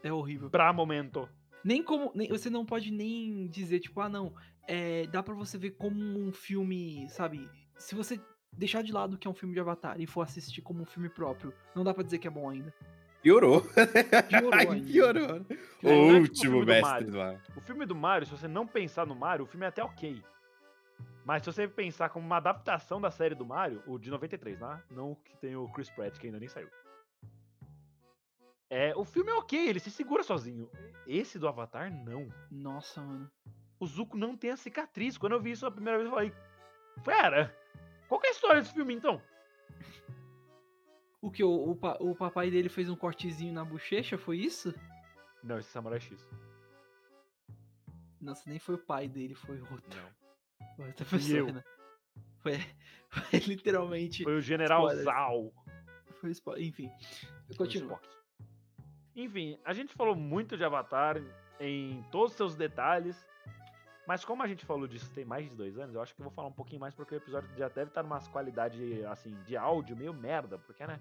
É horrível. Pra momento. Nem como. nem- você não pode nem dizer, tipo, ah, não. É, dá pra você ver como um filme, sabe? Se você deixar de lado que é um filme de Avatar e for assistir como um filme próprio, não dá pra dizer que é bom ainda. Piorou. Piorou. Piorou. Não é O tipo o último filme do mestre Mario. O filme do Mario, se você não pensar no Mario, o filme é até ok. Mas se você pensar como uma adaptação da série do Mario, o de 93, né? Não o que tem o Chris Pratt, que ainda nem saiu. É, o filme é ok, ele se segura sozinho. Esse do Avatar, não. Nossa, mano. O Zuko não tem a cicatriz. Quando eu vi isso a primeira vez, eu falei: Pera, qual que é a história desse filme então? O que? O, o, pa- o papai dele fez um cortezinho na bochecha, foi isso? Não, esse é Samurai X. Nossa, nem foi o pai dele, foi outro. Não. Foi outra pessoa, eu. né? Foi, foi literalmente. Foi o General Spoilers. Zal. Foi spo- Enfim. Continua. Enfim, a gente falou muito de Avatar em todos os seus detalhes. Mas como a gente falou disso tem mais de dois anos, eu acho que eu vou falar um pouquinho mais porque o episódio já deve estar numa qualidade assim de áudio meio merda, porque né?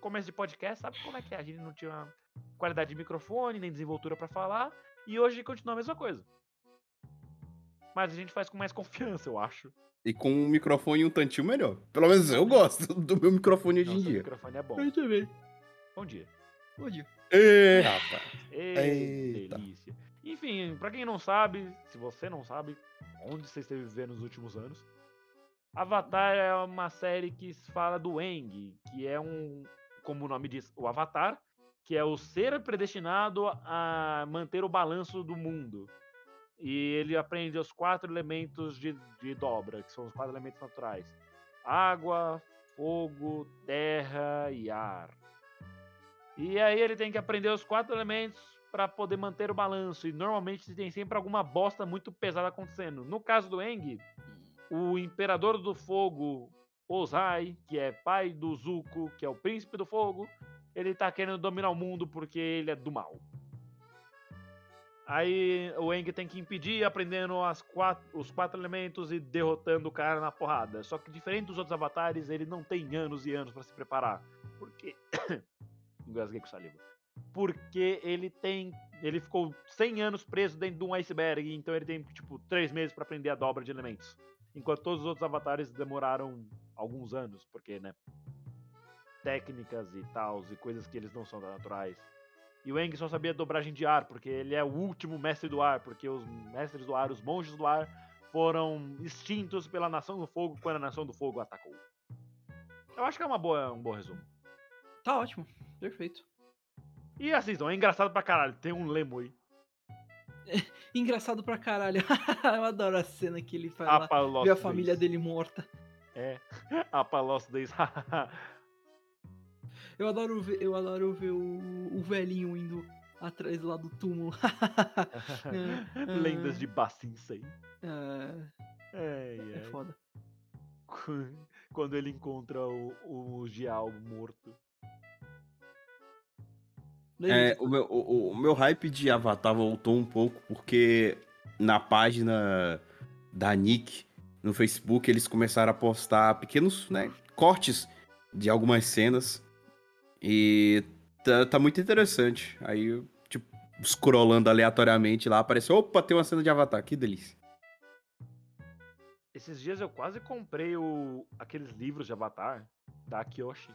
Começo de podcast, sabe como é que é? A gente não tinha qualidade de microfone, nem desenvoltura pra falar, e hoje continua a mesma coisa. Mas a gente faz com mais confiança, eu acho. E com um microfone um tantinho melhor. Pelo menos eu gosto do meu microfone hoje em dia. microfone é bom. Eu também. Bom dia. Bom dia. Ê, rapaz. Ei, Eita. delícia. Enfim, pra quem não sabe, se você não sabe, onde você esteve vivendo nos últimos anos, Avatar é uma série que fala do Aang, que é um, como o nome diz, o Avatar, que é o ser predestinado a manter o balanço do mundo. E ele aprende os quatro elementos de, de dobra, que são os quatro elementos naturais: água, fogo, terra e ar. E aí ele tem que aprender os quatro elementos para poder manter o balanço. E normalmente tem sempre alguma bosta muito pesada acontecendo. No caso do Eng, o Imperador do Fogo, Ozai, que é pai do Zuko, que é o Príncipe do Fogo, ele tá querendo dominar o mundo porque ele é do mal. Aí o Eng tem que impedir, aprendendo quatro, os quatro elementos e derrotando o cara na porrada. Só que diferente dos outros avatares, ele não tem anos e anos para se preparar. Porque. Engasguei com saliva. Porque ele tem. Ele ficou 100 anos preso dentro de um iceberg, então ele tem, tipo, 3 meses para aprender a dobra de elementos. Enquanto todos os outros avatares demoraram alguns anos, porque, né? Técnicas e tal, e coisas que eles não são naturais. E o Eng só sabia dobragem de ar, porque ele é o último mestre do ar, porque os mestres do ar, os monges do ar, foram extintos pela Nação do Fogo quando a Nação do Fogo atacou. Eu acho que é uma boa, um bom resumo. Tá ótimo. Perfeito. E assistam, é engraçado pra caralho. Tem um lemo aí. Engraçado pra caralho. Eu adoro a cena que ele lá Apalos ver a família dele morta. É. Apalos Days. Eu adoro ver, eu adoro ver o, o velhinho indo atrás lá do túmulo. Lendas de Bacinsei. Ah, Ai, é ai. foda. Quando ele encontra o, o Gial morto. É, o, meu, o, o meu hype de Avatar voltou um pouco, porque na página da Nick no Facebook eles começaram a postar pequenos né, cortes de algumas cenas. E tá, tá muito interessante. Aí, tipo, scrollando aleatoriamente lá, apareceu: opa, tem uma cena de Avatar, que delícia. Esses dias eu quase comprei o, aqueles livros de Avatar da Kyoshi.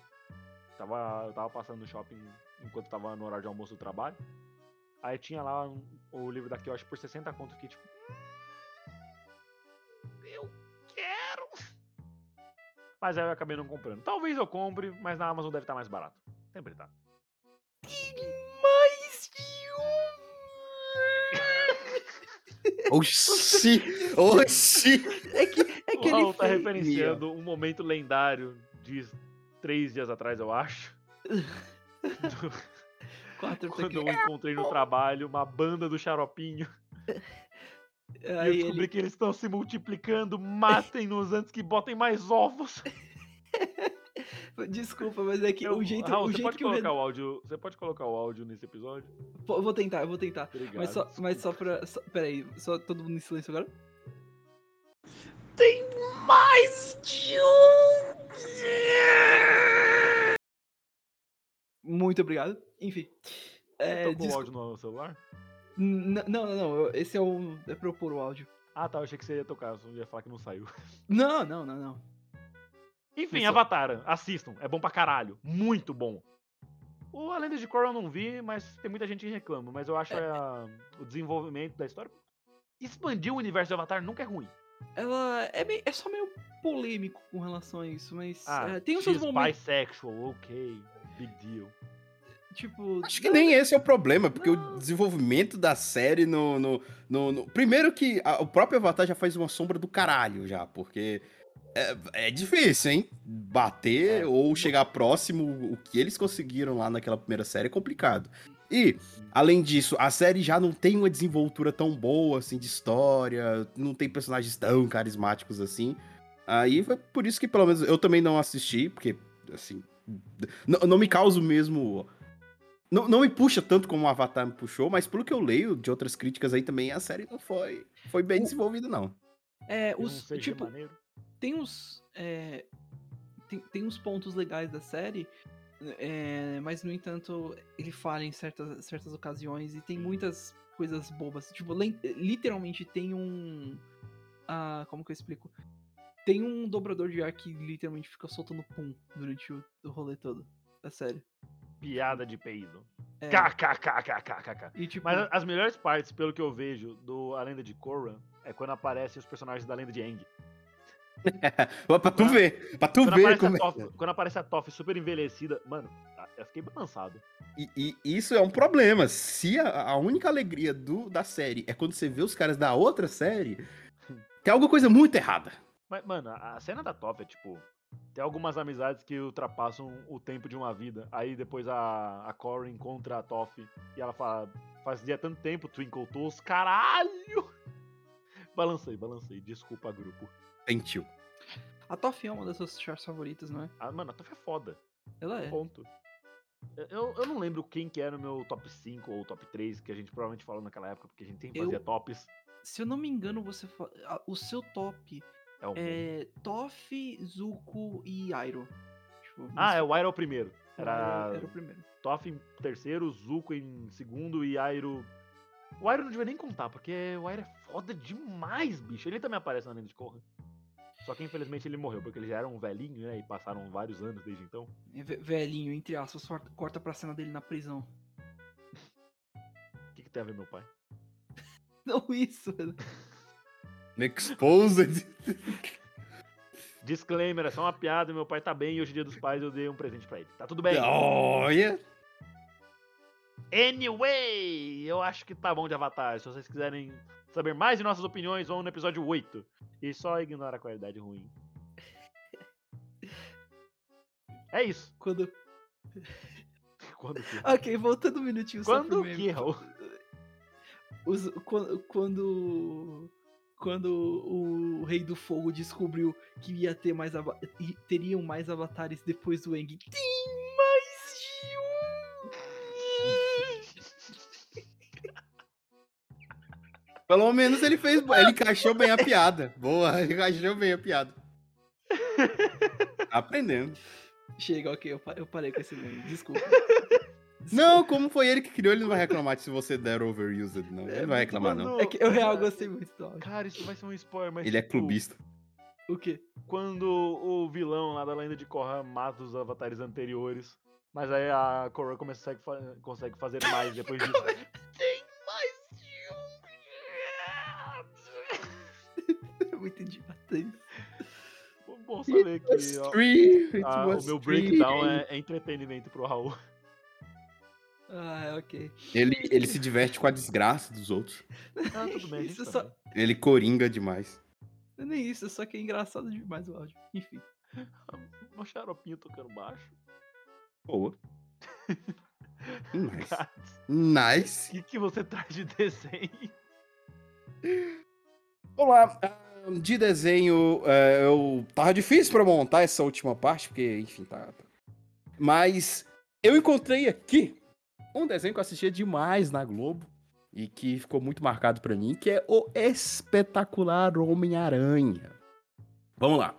Tava, eu tava passando no shopping enquanto tava no horário de almoço do trabalho. Aí tinha lá um- o livro da Kyoshi por 60 conto. Fiquei tipo. "Hum, Eu quero! Mas aí eu acabei não comprando. Talvez eu compre, mas na Amazon deve estar mais barato. Sempre tá. Mais de Oxi! Oxi! um! É que, é que o Raul ele tá fez- referenciando um momento lendário de três dias atrás, eu acho. Quatro quando eu encontrei no trabalho uma banda do xaropinho. E eu Aí descobri ele, que eles estão se multiplicando. Matem-nos antes que botem mais ovos. desculpa, mas é que Eu- o jeito, Raul, o você jeito pode que o colocar Renan... o áudio. Você pode colocar o áudio nesse episódio? Pô, vou tentar, eu vou tentar. Obrigado. Mas só, mas só desculpa. pra. Só, peraí, só todo mundo em silêncio agora? Mais de um! Muito obrigado. Enfim. Você É, tocou o áudio no celular? N- Não, não, não. Esse é o. É pra eu pôr o áudio. Ah, tá. Eu achei que você ia tocar. Eu só ia falar que não saiu. Não, não, não, não. Enfim, Isso. Avatar. Assistam. É bom pra caralho. Muito bom. O A Lenda de Korra eu não vi, mas tem muita gente que reclama. Mas eu acho a- o desenvolvimento da história. Expandir o universo de Avatar nunca é ruim. Ela é, meio- é só meio polêmico com relação a isso, mas Ah, é, tem os seus momentos. bisexual, ok. Big deal. Tipo. Acho que nem esse é o problema, porque o desenvolvimento da série no. no, no- no- Primeiro que a- o próprio Avatar já faz uma sombra do caralho, já, porque. É, é difícil, hein? Bater É. ou chegar próximo o que eles conseguiram lá naquela primeira série é complicado. E, além disso, a série já não tem uma desenvoltura tão boa, assim, de história, não tem personagens tão carismáticos assim. Aí foi por isso que, pelo menos, eu também não assisti, porque, assim, não, me causa o mesmo não, não me puxa tanto como o Avatar me puxou, mas pelo que eu leio de outras críticas aí também, a série não foi, foi bem O- desenvolvida, não. É, um os. Tipo, maneiro. tem uns. é, tem, tem uns pontos legais da série, é, mas no entanto ele falha em certas, certas ocasiões e tem muitas coisas bobas. Tipo, literalmente tem um. Ah, como que eu explico? Tem um dobrador de ar que literalmente fica soltando pum durante o, o rolê todo da série. Piada de peido. É, KKKKKK. e tipo, Mas as melhores partes, pelo que eu vejo, do A Lenda de Korra, é quando aparecem os personagens da Lenda de Aang. pra tu ver, pra tu Quando ver como é. Toph, quando aparece a Toph super envelhecida, mano, eu fiquei balançado. E, e isso é um problema. Se a, a única alegria do, da série é quando você vê os caras da outra série, tem alguma coisa muito errada. Mas, mano, a cena da Toph é tipo. Tem algumas amizades que ultrapassam o tempo de uma vida. Aí depois a, a Korra encontra a Toph e ela fala: Fazia tanto tempo, Twinkle Toes, caralho! Balancei, balancei. Desculpa, grupo. Sentiu. a Toff é uma das suas chars favoritas, não é? Ah, mano, a Toph é foda. Ela é. Ponto. Eu, eu não lembro quem que era o meu top 5 ou top 3, que a gente provavelmente falou naquela época, porque a gente sempre Eu- fazia tops. Se eu não me engano, você fa... o seu top É o é Toff, Zuko e Airo. Tipo, Ah, é o Iroh primeiro. o Era Airo era o primeiro. Toph em terceiro, Zuko em segundo e Airo. O Airo não devia nem contar, porque o Airo é foda demais, bicho. Ele também aparece na Lenda de Korra. Só que infelizmente ele morreu, porque ele já era um velhinho, né? E passaram vários anos desde então. Ve- velhinho, entre aspas, corta- pra cena dele na prisão. O que, que tem a ver, meu pai? Não isso, velho. Exposed. Disclaimer, é só uma piada, meu pai tá bem e hoje dia dos pais eu dei um presente pra ele. Tá tudo bem. Olha. Anyway, eu acho que tá bom de Avatar. Se vocês quiserem saber mais de nossas opiniões, vão no episódio 8. E só ignora a qualidade ruim. É isso. Quando, Quando que? Ok, voltando um minutinho só pro Quando que, Raul? Os- quando, quando. Quando o Rei do Fogo descobriu que ia ter mais teriam mais avatares depois do Eng. Tem Pelo menos ele fez. Ele encaixou bem a piada. Boa, ele encaixou bem a piada. Tá aprendendo. Chega, ok, eu, pa- eu parei com esse meme. Desculpa. Não, como foi ele que criou, ele não vai reclamar se você der overused, não. Ele não vai reclamar, não. É que eu real gostei muito do áudio. Cara, isso vai ser um spoiler, mas. Ele é tipo, clubista. O quê? Quando o vilão lá da lenda de Korra mata os avatares anteriores. Mas aí a Korra consegue, consegue fazer mais depois disso. Bom saber que Three, it a- o meu breakdown é, é entretenimento pro Raul. Ah, ok. Ele, ele se diverte com a desgraça dos outros. Ah, tudo bem, a Isso só... Ele coringa demais. Não é nem isso, só que é engraçado demais o áudio. Enfim. Um xaropinho tocando baixo. Boa. Nice. Nice. O que, que você traz de desenho? Olá. De desenho, é, eu tava difícil pra montar essa última parte, porque, enfim, tá. tá. Mas eu encontrei aqui um desenho que eu assistia demais na Globo e que ficou muito marcado pra mim, que é o espetacular Homem-Aranha. Vamos lá.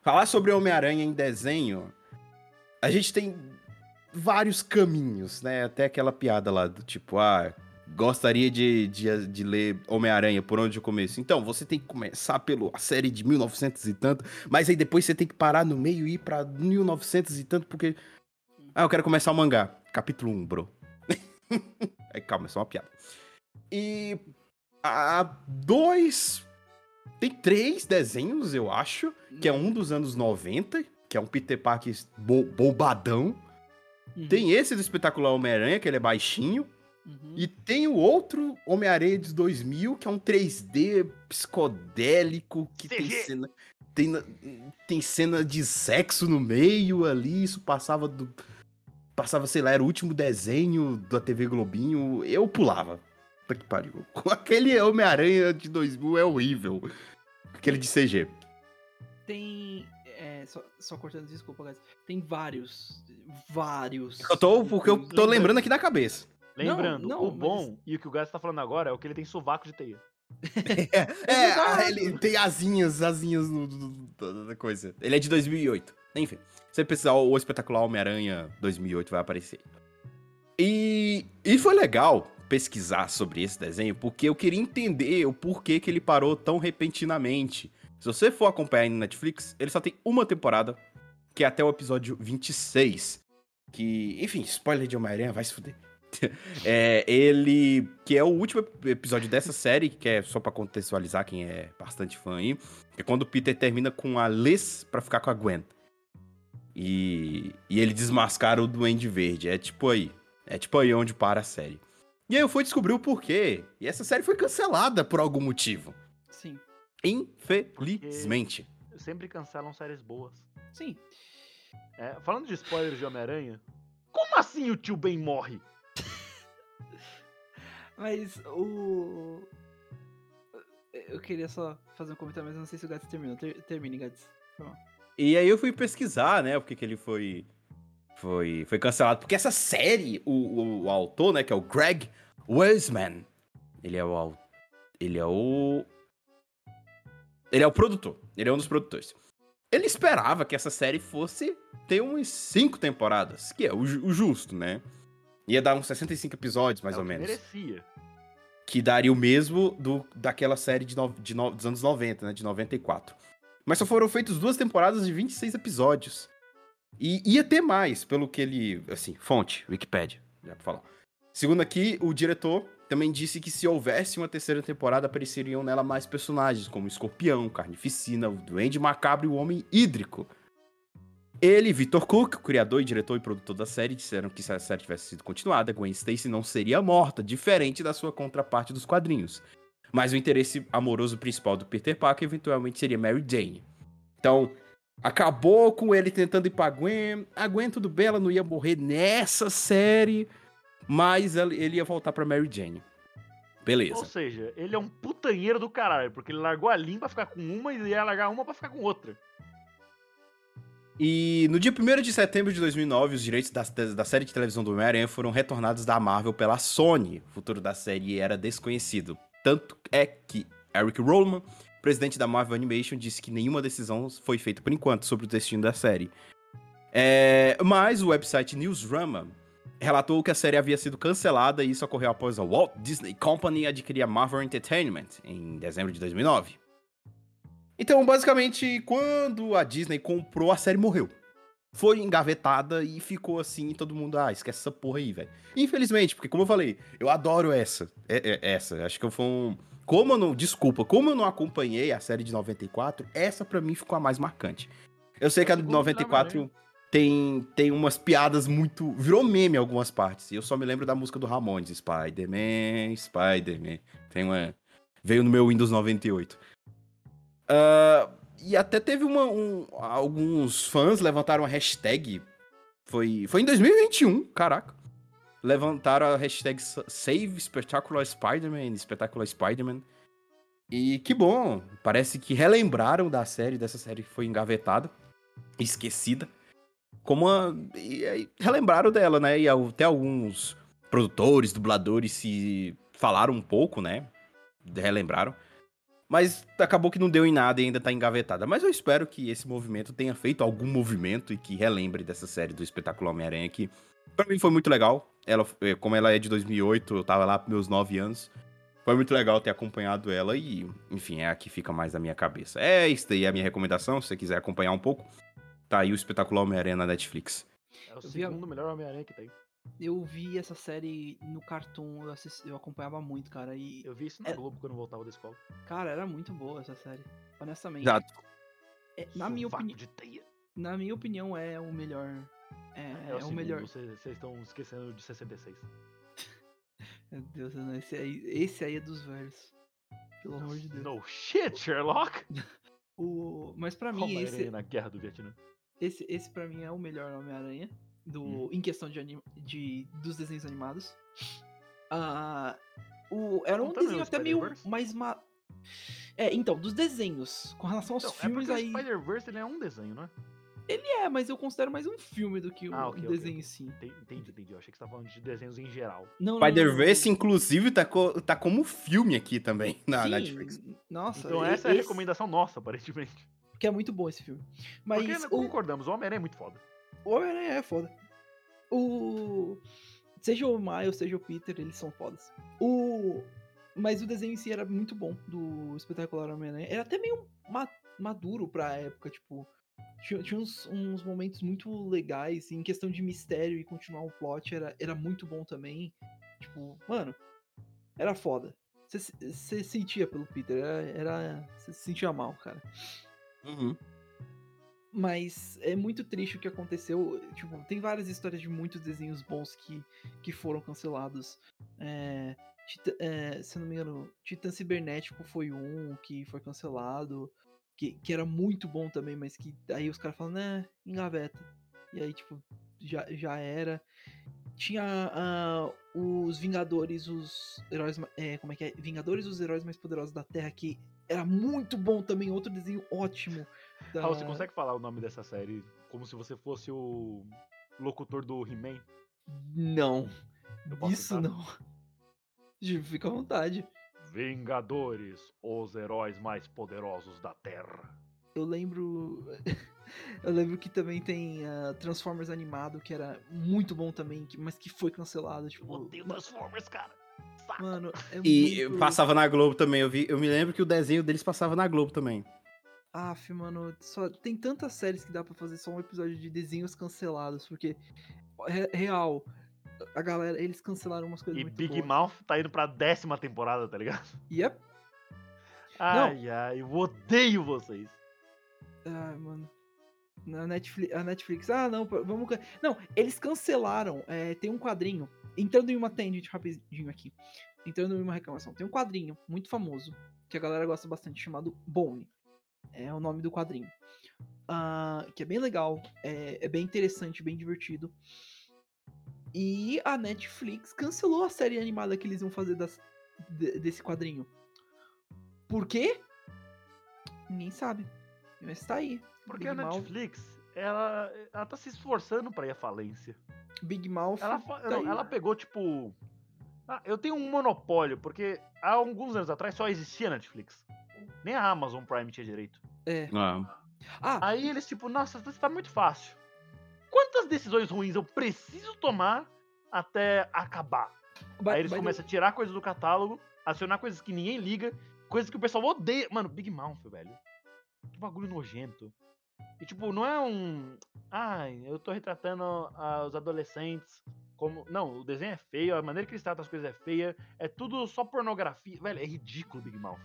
Falar sobre Homem-Aranha em desenho, a gente tem vários caminhos, né? Até aquela piada lá do tipo, ah, gostaria de, de, de ler Homem-Aranha, por onde eu começo? Então, você tem que começar pela série de 1900 e tanto, mas aí depois você tem que parar no meio e ir pra 1900 e tanto, porque... Ah, eu quero começar o mangá. Capítulo 1, bro. aí, calma, é só uma piada. E... Há dois... Tem três desenhos, eu acho, que é um dos anos 90, que é um Peter Parker bo bombadão. Uhum, Tem esse do espetacular Homem-Aranha, que ele é baixinho. Uhum. E tem o outro Homem-Aranha de 2000, que é um 3D psicodélico, que tem cena, tem, tem cena de sexo no meio ali, isso passava do... Passava, sei lá, era o último desenho da TV Globinho, eu pulava. Puta que pariu. Aquele Homem-Aranha de 2000 é horrível. Aquele de CG. Tem. é, só, só cortando, desculpa, guys. Tem vários. Vários. Eu tô, porque eu tô lembrando aqui da cabeça. Lembrando, não, o mas- bom e o que o Gás tá falando agora é o que ele tem sovaco de teia. É, ah, ele tem asinhas, asinhas no, no- no- da coisa. Ele é de 2008. Enfim, se você precisar, o espetacular Homem-Aranha 2008 vai aparecer. E, e foi legal pesquisar sobre esse desenho, porque eu queria entender o porquê que ele parou tão repentinamente. Se você for acompanhar no Netflix, ele só tem uma temporada, que é até o episódio 26. Que, enfim, spoiler de Homem-Aranha, vai se fuder. É, ele. Que é o último ep- episódio dessa série, que é só pra contextualizar quem é bastante fã aí. É quando o Peter termina com a Liz pra ficar com a Gwen. E, e ele desmascara o Duende Verde. É tipo aí. É tipo aí onde para a série. E aí eu fui descobrir o porquê. E essa série foi cancelada por algum motivo. Sim. Infelizmente. Sempre cancelam séries boas. Sim. É, falando de spoilers de Homem-Aranha, como assim o tio Ben morre? Mas o. Eu queria só fazer um comentário, mas não sei se o Gats terminou. Ter, termine, Gats. E aí eu fui pesquisar, né? Porque que ele foi. Foi, foi cancelado. Porque essa série, o, o, o autor, né? Que é o Greg Weisman. Ele é o. Ele é o. Ele é o produtor. Ele é um dos produtores. Ele esperava que essa série fosse ter umas cinco temporadas, que é o, o justo, né? Ia dar uns 65 episódios, mais É ou menos. Merecia. Que daria o mesmo do, daquela série de no- de no- dos anos 90, né? De 94. Mas só foram feitas duas temporadas de 26 episódios. E ia ter mais, pelo que ele. Assim, fonte, Wikipedia, já pra falar. Segundo aqui, o diretor também disse que se houvesse uma terceira temporada, apareceriam nela mais personagens, como Escorpião, Carnificina, o Duende Macabro e o Homem Hídrico. Ele, Victor Cook, criador e diretor e produtor da série, disseram que se a série tivesse sido continuada, Gwen Stacy não seria morta, diferente da sua contraparte dos quadrinhos. Mas o interesse amoroso principal do Peter Parker eventualmente seria Mary Jane. Então, Acabou com ele tentando ir pra Gwen. A Gwen, tudo bem, ela não ia morrer nessa série, mas ele ia voltar pra Mary Jane. Beleza. Ou seja, ele é um putanheiro do caralho, porque ele largou a Lin pra ficar com uma e ia largar uma pra ficar com outra. E no dia 1 de setembro de 2009, os direitos da, da, série de televisão do Homem-Aranha foram retornados da Marvel pela Sony. O futuro da série era desconhecido. Tanto é que Eric Rollman, presidente da Marvel Animation, disse que nenhuma decisão foi feita por enquanto sobre o destino da série. É, mas o website Newsrama relatou que a série havia sido cancelada e isso ocorreu após a Walt Disney Company adquirir a Marvel Entertainment em dezembro de 2009. Então, basicamente, quando a Disney comprou, a série morreu. Foi engavetada e ficou assim, e todo mundo, ah, esquece essa porra aí, velho. Infelizmente, porque como eu falei, eu adoro essa. É- é- essa, acho que foi um. Como eu não. Desculpa, como eu não acompanhei a série de 94, essa pra mim ficou a mais marcante. Eu sei que a de Segundo 94 tem, tem umas piadas muito. Virou meme em algumas partes. E eu só me lembro da música do Ramones, Spider-Man, Spider-Man. Tem uma. Veio no meu Windows 98. Ah, e até teve uma, um- alguns fãs levantaram a hashtag. Foi, foi em 2021, caraca. Levantaram a hashtag Sa- Save Spectacular Spider-Man, Spectacular Spider-Man. E que bom, parece que relembraram da série, dessa série que foi engavetada, esquecida. Como uma. E aí relembraram dela, né? E até alguns produtores, dubladores se falaram um pouco, né? Relembraram. Mas acabou que não deu em nada e ainda tá engavetada. Mas eu espero que esse movimento tenha feito algum movimento e que relembre dessa série do Espetáculo Homem-Aranha que pra mim foi muito legal. Ela, eh, como ela é de 2008, eu tava lá pros meus 9 anos. Foi muito legal ter acompanhado ela e, enfim, é a que fica mais na minha cabeça. É isso daí a minha recomendação, se você quiser acompanhar um pouco. Tá aí o Espetacular Homem-Aranha na Netflix. É o segundo melhor Homem-Aranha que tem. Eu vi essa série no Cartoon, eu, assisti- eu acompanhava muito, cara. E, Eu vi isso na É- Globo quando eu voltava da escola. cara, era muito boa essa série. Honestamente. Exato. É, na, minha opini... de teia. na minha opinião, é o melhor. É, É, é o, o segundo, melhor. Vocês estão esquecendo de 66. Meu Deus, não, esse aí, esse aí é dos velhos. Pelo amor de Deus. No shit, Sherlock! O... Mas pra mim, Homem-Aranha esse, na guerra do Vietnã. esse, esse pra mim é o melhor Homem-Aranha. Do... Hum. Em questão de, anim... de dos desenhos animados. Ah, o... Era um Contando desenho até meio mais. Ma... É, então, dos desenhos. Com relação aos Então, é filmes porque aí. o Spider-Verse ele é um desenho, não é? É, mas eu considero mais um filme do que um Ah, ok, ok, desenho ok. em si. Entendi, entendi. Eu achei que você tava falando de desenhos em geral. Não, Spider-Verse, inclusive, tá, co- tá como filme aqui também na Sim, Netflix. Nossa, Então essa é a esse- recomendação nossa, aparentemente. Que é muito bom esse filme. Mas Porque o, concordamos, o Homem-Aranha é muito foda. O Homem-Aranha é foda. O. Seja o Miles, seja o Peter, eles são fodas. O. Mas o desenho em si era muito bom do espetacular Homem-Aranha. Era até meio ma- maduro pra época, tipo. Tinha, tinha uns, uns momentos muito legais. Em questão de mistério e continuar o plot, era, era muito bom também. Tipo, mano, era foda. Você sentia pelo Peter, era. Você se sentia mal, cara. Uhum. Mas é muito triste o que aconteceu. Tipo, tem várias histórias de muitos desenhos bons que, que foram cancelados. É, Titã- é, se não me engano, Titã Cibernético foi um que foi cancelado. Que, que era muito bom também, mas que aí os caras falam, né, engaveta. E aí, tipo, já, já era. Tinha ah, os Vingadores, os heróis. É, como é que é? Vingadores, os heróis mais poderosos da Terra, que era muito bom também. Outro desenho ótimo. Da- Raul, você consegue falar o nome dessa série como se você fosse o locutor do He-Man? Não. Eu Isso tentar? não. Fica à vontade. Vingadores, os heróis mais poderosos da Terra. Eu lembro. Eu lembro que também tem ah, Transformers animado, que era muito bom também, mas que foi cancelado. Eu Tipo, odeio Transformers, cara. Saco. mano, é E muito... passava na Globo também, eu vi. Eu me lembro que o desenho deles passava na Globo também. Aff, mano, só... tem tantas séries que dá pra fazer só um episódio de desenhos cancelados, porque, re- real, a galera, eles cancelaram umas coisas E Big boas. Mouth tá indo pra décima temporada, tá ligado? Yep. Ai, ai, eu odeio vocês. Ai, mano. Na Netflix, a Netflix, ah, não, vamos. Não, eles cancelaram. é, tem um quadrinho. Entrando em uma tangent rapidinho aqui. Entrando em uma reclamação. Tem um quadrinho muito famoso que a galera gosta bastante chamado Bone. É o nome do quadrinho. Ah, que é bem legal, é, é bem interessante, bem divertido. E a Netflix cancelou a série animada que eles iam fazer das- de- desse quadrinho. Por quê? Ninguém sabe. Mas tá aí. Porque Big a Mouth, Netflix, ela, ela tá se esforçando pra ir à falência. Big Mouth. Ela, tá não, ela pegou, tipo. Ah, eu tenho um monopólio, porque há alguns anos atrás só existia Netflix. Nem a Amazon Prime tinha direito. É. Ah, Ah, Aí eles, tipo, nossa, isso tá muito fácil. Quantas decisões ruins eu preciso tomar até acabar? by- Aí eles the- começam a tirar coisas do catálogo, acionar coisas que ninguém liga, coisas que o pessoal odeia. Mano, Big Mouth, velho. Que bagulho nojento. E tipo, não é um. Ai, eu tô retratando ah, os adolescentes como. Não, o desenho é feio, a maneira que eles tratam as coisas é feia. É tudo só pornografia. Velho, é ridículo Big Mouth.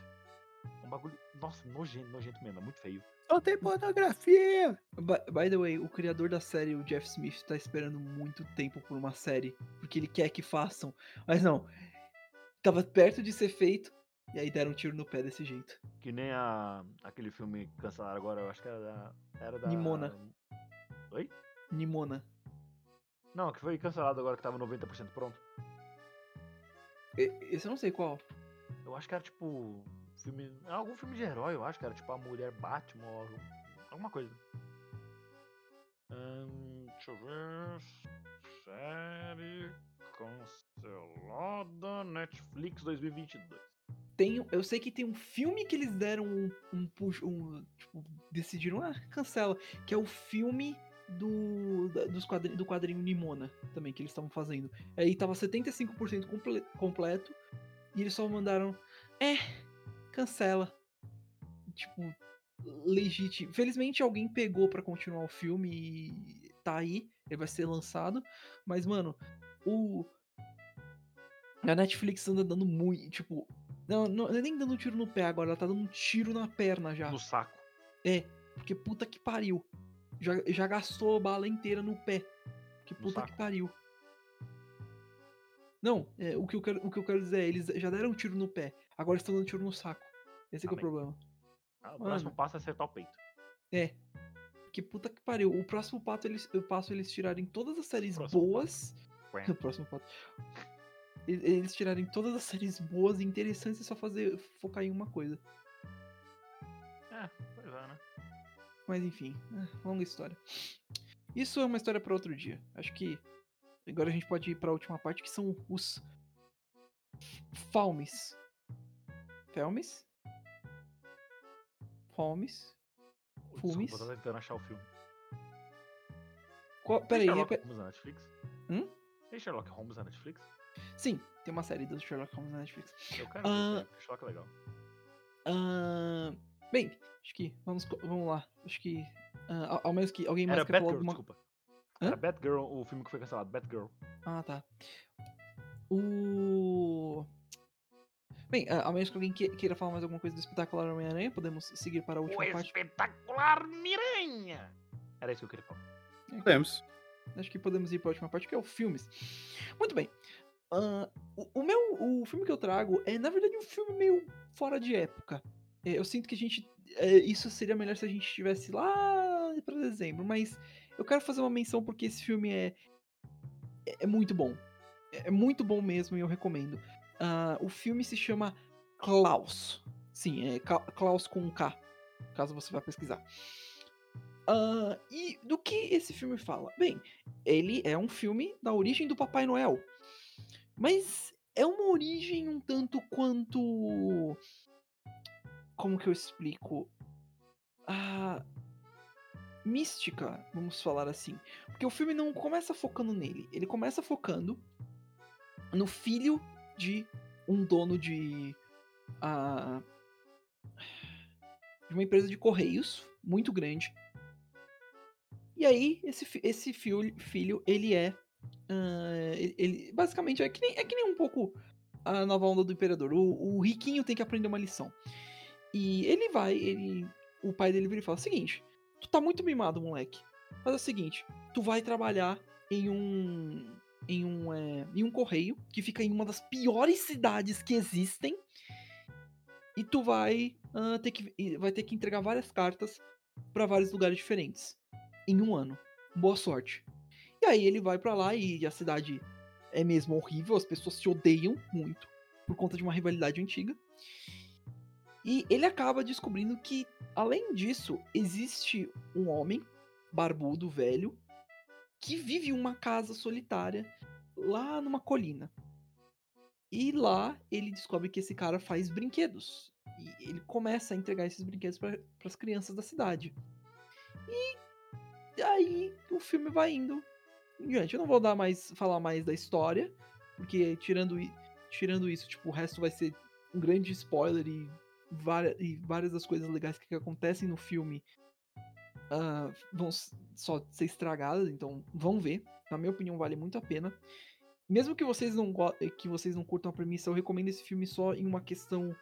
Bagulho. Nossa, nojento, nojento mesmo, é muito feio. só tem pornografia. By, by the way, o criador da série, o Jeff Smith, tá esperando muito tempo por uma série. Porque ele quer que façam. Mas não. Tava perto de ser feito. E aí deram um tiro no pé desse jeito. Que nem a, aquele filme que cancelaram agora, eu acho que era da. Era da Nimona. Oi? Nimona. Não, que foi cancelado agora que tava 90% pronto. Esse eu não sei qual. Eu acho que era tipo. Filme. Algum filme de herói, eu acho que era tipo a mulher Batman ou alguma coisa. Deixa eu ver. Série cancelada Netflix 2022. Tem, eu sei que tem um filme que eles deram um, um push, um, tipo, decidiram, ah, cancela, que é o filme do, da- dos quadri, do quadrinho Nimona, também, que eles estavam fazendo. Aí tava 75% comple, completo, e eles só mandaram, é, cancela. Tipo, legítimo. Felizmente alguém pegou pra continuar o filme e tá aí, ele vai ser lançado, mas, mano, o... A Netflix anda dando muito, tipo, não, não, é nem dando tiro no pé agora, ela tá dando um tiro na perna já. No saco. É, porque puta que pariu. Já, já gastou a bala inteira no pé. Que No puta saco. que pariu. Não, é, o, que eu quero, o que eu quero dizer é, eles já deram um tiro no pé, agora estão dando tiro no saco. Esse que é o Amém. problema. Ah, o Mano. próximo passo é acertar o peito. É. Que puta que pariu. O próximo pato eles, eu passo eles tirarem todas as séries Próximo boas. O próximo pato. E- Eles tirarem todas as séries boas e interessantes e só fazer focar em uma coisa. É, pois é, né? Mas enfim, é, longa história. Isso é uma história para outro dia. Acho que agora a gente pode ir para a última parte que são os Falmes. Felmes? Falmes? Fumes? Desculpa, tô tentando achar o filme. Qual, Tem peraí, Sherlock repete. Holmes na Netflix? Hum? Tem Sherlock Holmes na Netflix? Sim, tem uma série do Sherlock Holmes na Netflix. Eu quero Ah. ver, porque Sherlock é legal. Ahn, bem, acho que vamos, vamos lá. Acho que ah, ao- menos que alguém mais Era quer falar Batgirl, alguma desculpa. Hã? Era Batgirl, o filme que foi cancelado, Batgirl. Ah, tá. O. Bem, a a menos que alguém que- queira falar mais alguma coisa do espetacular Homem-Aranha, podemos seguir para a última O parte. espetacular Miranha! Era isso que eu queria falar. Temos. Acho que podemos ir para a última parte, que é o filmes. Muito bem. Ah, o, o meu. O filme que eu trago é, na verdade, um filme meio fora de época. É, eu sinto que a gente. é, isso seria melhor se a gente estivesse lá para dezembro, mas eu quero fazer uma menção porque esse filme é. É, é muito bom. É, é muito bom mesmo e eu recomendo. Ah, o filme se chama Klaus. Sim, é Klaus com um K, caso você vá pesquisar. Ah, e do que esse filme fala? Bem, ele é um filme da origem do Papai Noel. Mas é uma origem um tanto quanto. Como que eu explico? Ah, mística, vamos falar assim. Porque o filme não começa focando nele, ele começa focando no filho de um dono de. ah, de uma empresa de correios muito grande. E aí, esse, esse filho, filho, ele é. ah, ele, ele- basicamente é que, nem, é que nem um pouco a nova onda do imperador. O, o riquinho tem que aprender uma lição. E ele vai, ele. O pai dele vira e fala: seguinte, tu tá muito mimado, moleque. Faz o seguinte, tu vai trabalhar em um. Em um, é, em um correio que fica em uma das piores cidades que existem. E tu vai, ah, ter que, vai ter que entregar várias cartas pra vários lugares diferentes. Em um ano. Boa sorte. E aí ele vai pra lá e a cidade é mesmo horrível, as pessoas se odeiam muito por conta de uma rivalidade antiga. E ele acaba descobrindo que, além disso, existe um homem barbudo, velho, que vive em uma casa solitária lá numa colina. E lá ele descobre que esse cara faz brinquedos. E ele começa a entregar esses brinquedos para as crianças da cidade. E aí o filme vai indo. Gente, eu não vou dar mais falar mais da história, porque tirando, tirando isso, tipo, o resto vai ser um grande spoiler e, várias, e várias das coisas legais que, que acontecem no filme ah, vão só ser estragadas, então vão ver. Na minha opinião, vale muito a pena. Mesmo que vocês não que vocês não curtam a premissa, eu recomendo esse filme só em uma questão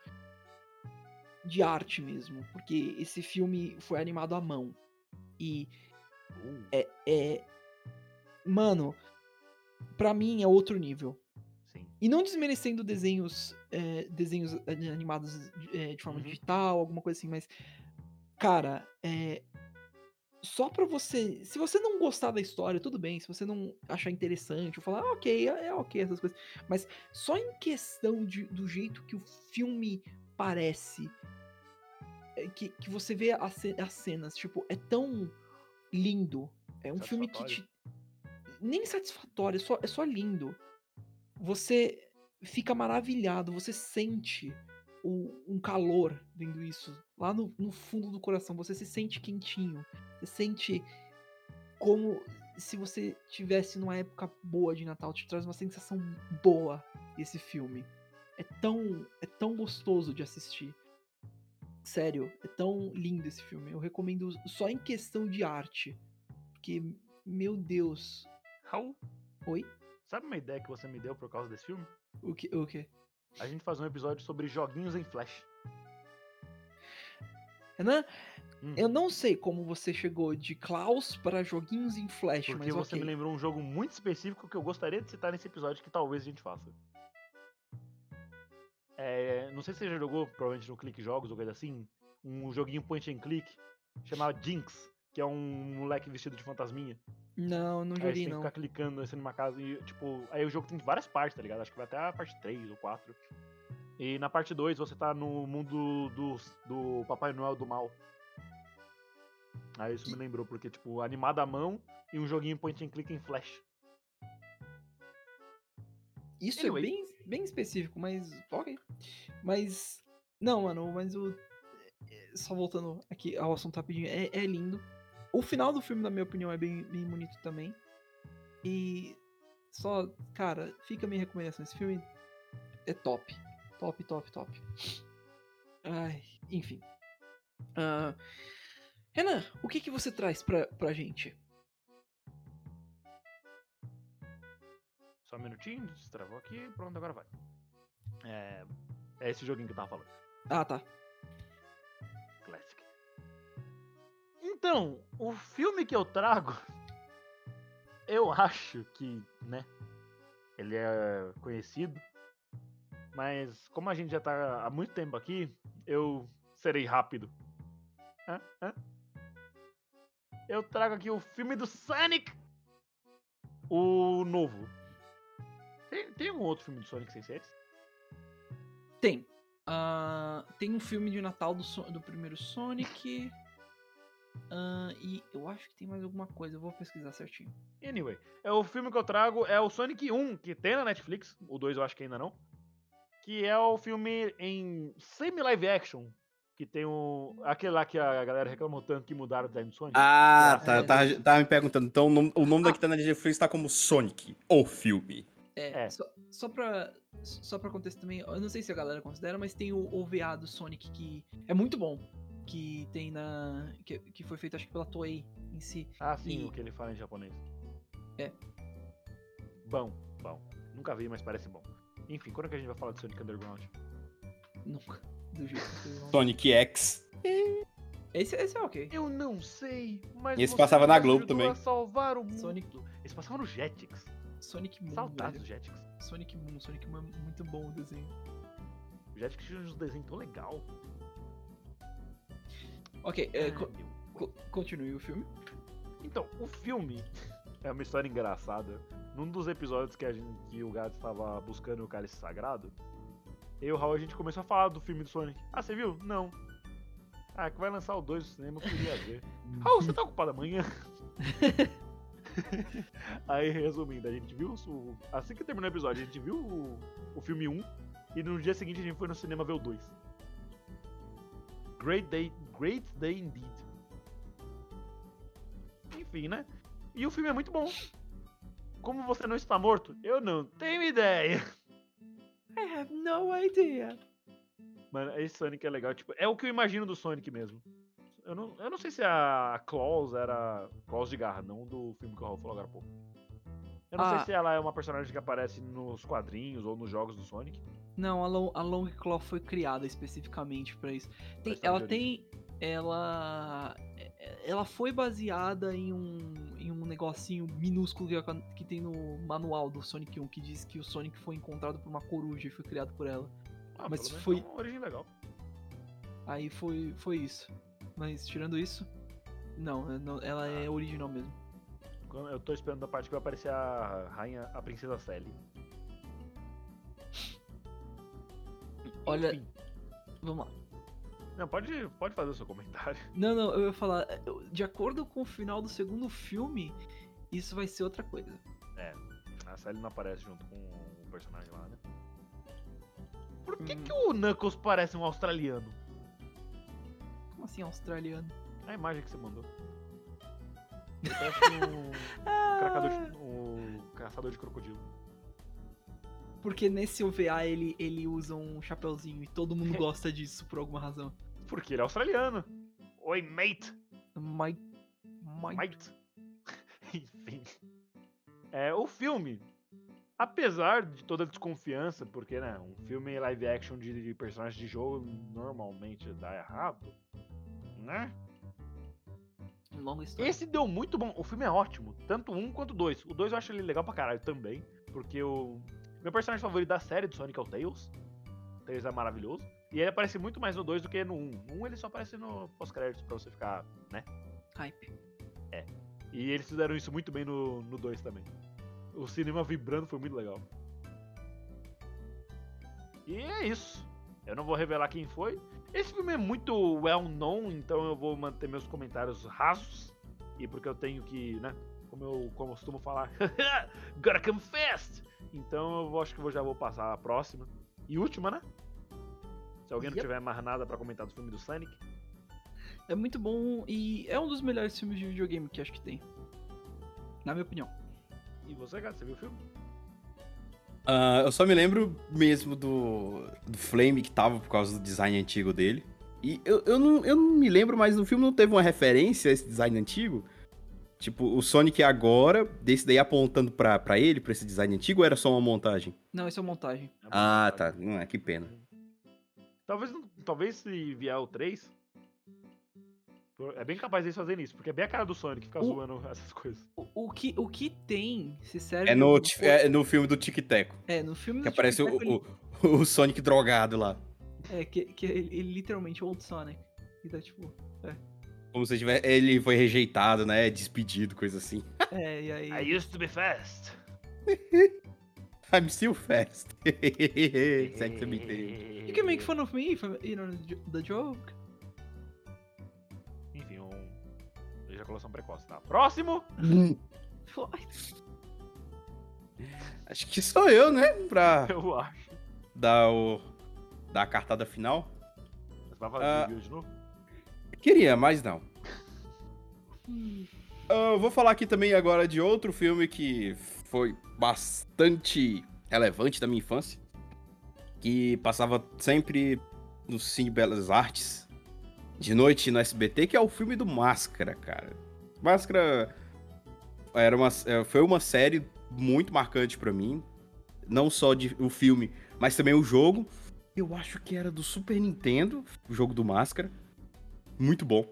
de arte mesmo, porque esse filme foi animado à mão e Uh, é mano, pra mim é outro nível. sim. E não desmerecendo desenhos, é, desenhos eh, animados eh, de forma Uhum. digital, alguma coisa assim, mas cara, é só pra você, se você não gostar da história, tudo bem, se você não achar interessante, ou falar, ah, ok, é, é ok essas coisas, mas só em questão de, do jeito que o filme parece, é, que, que você vê as, as cenas, tipo, é tão lindo, é um filme que te, nem satisfatório, é só, é só lindo. Você fica maravilhado, você sente um calor vendo isso lá no, no fundo do coração. Você se sente quentinho, você sente como se você tivesse numa época boa de Natal, te traz uma sensação boa esse filme. É tão, é tão gostoso de assistir. Sério, é tão lindo esse filme. Eu recomendo só em questão de arte. Porque, meu Deus. Raul, Oi? sabe uma ideia que você me deu por causa desse filme? O que? O quê? A gente faz um episódio sobre joguinhos em Flash. Renan, Hum. eu não sei como você chegou de Klaus para joguinhos em Flash, Porque mas você ok. me lembrou um jogo muito específico que eu gostaria de citar nesse episódio que talvez a gente faça. É, não sei se você já jogou, provavelmente no Clique Jogos ou coisa assim, um joguinho point and click chamado Jinx, que é um moleque vestido de fantasminha. Não, não aí você joguei tem que não. ficar clicando assim numa casa e, tipo, aí o jogo tem várias partes, tá ligado? Acho que vai até a parte 3 ou 4. E na parte 2 você tá no mundo do, do Papai Noel do Mal. Aí isso me lembrou, porque, tipo, animado à mão e um joguinho point and click em flash. Isso Anyway. é bem, bem específico, mas ok. Mas, não, mano, mas o... é, Só voltando aqui ao assunto rapidinho, é, é lindo. O final do filme, na minha opinião, é bem, bem bonito também. E só, cara, fica a minha recomendação. Esse filme é top. Top, top, top. Ai, enfim. Ah, Renan, o que, que você traz pra, pra gente? Só um minutinho, destravou aqui, pronto, agora vai. É, é esse joguinho que eu tava falando. Ah, tá. Classic. Então, o filme que eu trago, eu acho que, né, ele é conhecido, mas como a gente já tá há muito tempo aqui, eu serei rápido. Hã? Hã? Eu trago aqui o filme do Sonic, o novo. Tem, tem um outro filme do Sonic sem ser esse? Tem. Ah, tem um filme de Natal do, do primeiro Sonic. Ah, e eu acho que tem mais alguma coisa, eu vou pesquisar certinho. Anyway, é o filme que eu trago é o Sonic 1, que tem na Netflix. O 2 eu acho que ainda não. Que é o filme em semi-live action. Que tem o. Aquele lá que a galera reclamou tanto que mudaram o design do Sonic. Ah, tá. É. Eu tava, tava me perguntando. Então o nome, o nome daqui tá na Netflix tá como Sonic, o filme. É, É. Só, só pra. Só pra contexto também, eu não sei se a galera considera, mas tem o OVA do Sonic que é muito bom. Que tem na. Que, que foi feito acho que pela Toei em si. Ah, sim, E- o que ele fala em japonês. É. Bom, bom. Nunca vi, mas parece bom. Enfim, quando é que a gente vai falar de Sonic Underground? Nunca. Do jeito. Sonic X. Esse, esse é ok. Eu não sei, mas. Esse você passava na Globo também. Salvar o mundo. Sonic- Esse passava no Jetix. Sonic Moon. Saudades do. Jetix. Sonic Moon, Sonic Moon é muito bom o desenho. Jetix tinha uns desenhos tão legal. Ok, é, co- co- continue o filme. Então, o filme é uma história engraçada. Num dos episódios que, a gente, que o gato estava buscando o cálice sagrado, eu e o Raul a gente começou a falar do filme do Sonic. Ah, você viu? Não. Ah, que vai lançar o 2 no cinema, eu queria ver. Raul, você tá ocupado amanhã? Aí, resumindo, a gente viu. o- Assim que terminou o episódio, a gente viu o, o filme 1 e no dia seguinte a gente foi no cinema ver o 2. Great Day, Great Day Indeed. Enfim, né? E o filme é muito bom. Como você não está morto? Eu não tenho ideia. I have no idea. Mano, esse Sonic é legal. Tipo, é o que eu imagino do Sonic mesmo. Eu não, eu não sei se a Claus era. Claus de garra, não do filme que o Raul falou agora há pouco. Eu não Ah. sei se ela é uma personagem que aparece nos quadrinhos ou nos jogos do Sonic. Não, a, Long, a foi criada especificamente pra isso. Tem- história ela tem. Ela. Ela foi baseada em um, em um negocinho minúsculo que, que tem no manual do Sonic 1 que diz que o Sonic foi encontrado por uma coruja e foi criado por ela. Ah, Mas foi- é uma origem legal. Aí foi, foi isso. Mas tirando isso, não, é- ela é original mesmo. Eu tô esperando a parte que vai aparecer a rainha, a princesa Sally. Olha, Enfim. vamos lá. Não, pode, pode fazer o seu comentário. Não, não, eu ia falar, eu- de acordo com o final do segundo filme, isso vai ser outra coisa. A Sally não aparece junto com o personagem lá, né? Por que, Hum. que o Knuckles parece um australiano? Como assim, australiano? A imagem que você mandou. Parece um, cracador de- um caçador de crocodilo. Porque nesse OVA ele, ele usa um chapeuzinho e todo mundo gosta disso por alguma razão. Porque ele é australiano. Oi, mate. Mike. Mike. Mate. Enfim. É, o filme, apesar de toda a desconfiança, porque, né, um filme live action de, de personagens de jogo normalmente dá errado, né? Longa história. Esse deu muito bom. O filme é ótimo. Tanto um quanto dois. O dois eu acho ele legal pra caralho também. Porque o. Meu personagem favorito da série do Sonic é o Tails. O Tails é maravilhoso. E ele aparece muito mais no 2 do que no 1. Um. No 1 um ele só aparece no pós-créditos pra você ficar, né? Hype. E eles fizeram isso muito bem no 2 também. O cinema vibrando foi muito legal. E é isso. Eu não vou revelar quem foi. Esse filme é muito well known, então eu vou manter meus comentários rasos. E porque eu tenho que, né? Como eu como eu costumo falar, gotta come fast! Então eu vou- acho que eu já vou passar a próxima. E última, né? Se alguém não Yep. tiver mais nada pra comentar do filme do Sonic. É muito bom e é um dos melhores filmes de videogame que acho que tem. Na minha opinião. E você, cara, você viu o filme? Ah, eu só me lembro mesmo do, do Flame que tava por causa do design antigo dele. E eu, eu, não, eu não me lembro, mas no filme não teve uma referência a esse design antigo? Tipo, o Sonic agora, desse daí apontando pra, pra ele, pra esse design antigo, ou era só uma montagem? Não, isso é montagem. É uma Ah, vontade. tá. É, que pena. Talvez, talvez se vier o 3. É bem capaz deles fazerem isso, porque é bem a cara do Sonic ficar O- zoando essas coisas. O, o que, o que tem se serve. É no, é no filme do Tic Teco. É, no filme Que do aparece Tic Tac, o, o, o Sonic drogado lá. É, que, que ele, ele literalmente é Old Sonic. E tá tipo. Como se tiver, ele foi rejeitado, né? Despedido, coisa assim. É, e aí. I used to be fast. I'm still fast. Sex me. You can make fun of me if you know, the joke. Enfim, um... ejaculação precoce, tá? Próximo! Acho que sou eu, né? Pra Eu acho. dar o. dar a cartada final. Você vai fazer review de novo? Queria, mas não. Hum, Ah, Eu vou falar aqui também agora de outro filme que foi bastante relevante da minha infância. Que passava sempre no Cine Belas Artes, de noite no SBT, que é o filme do Máscara, cara. Máscara era uma, é, foi uma série muito marcante pra mim. Não só de, o filme, mas também o jogo. Eu acho que era do Super Nintendo, o jogo do Máscara. Muito bom.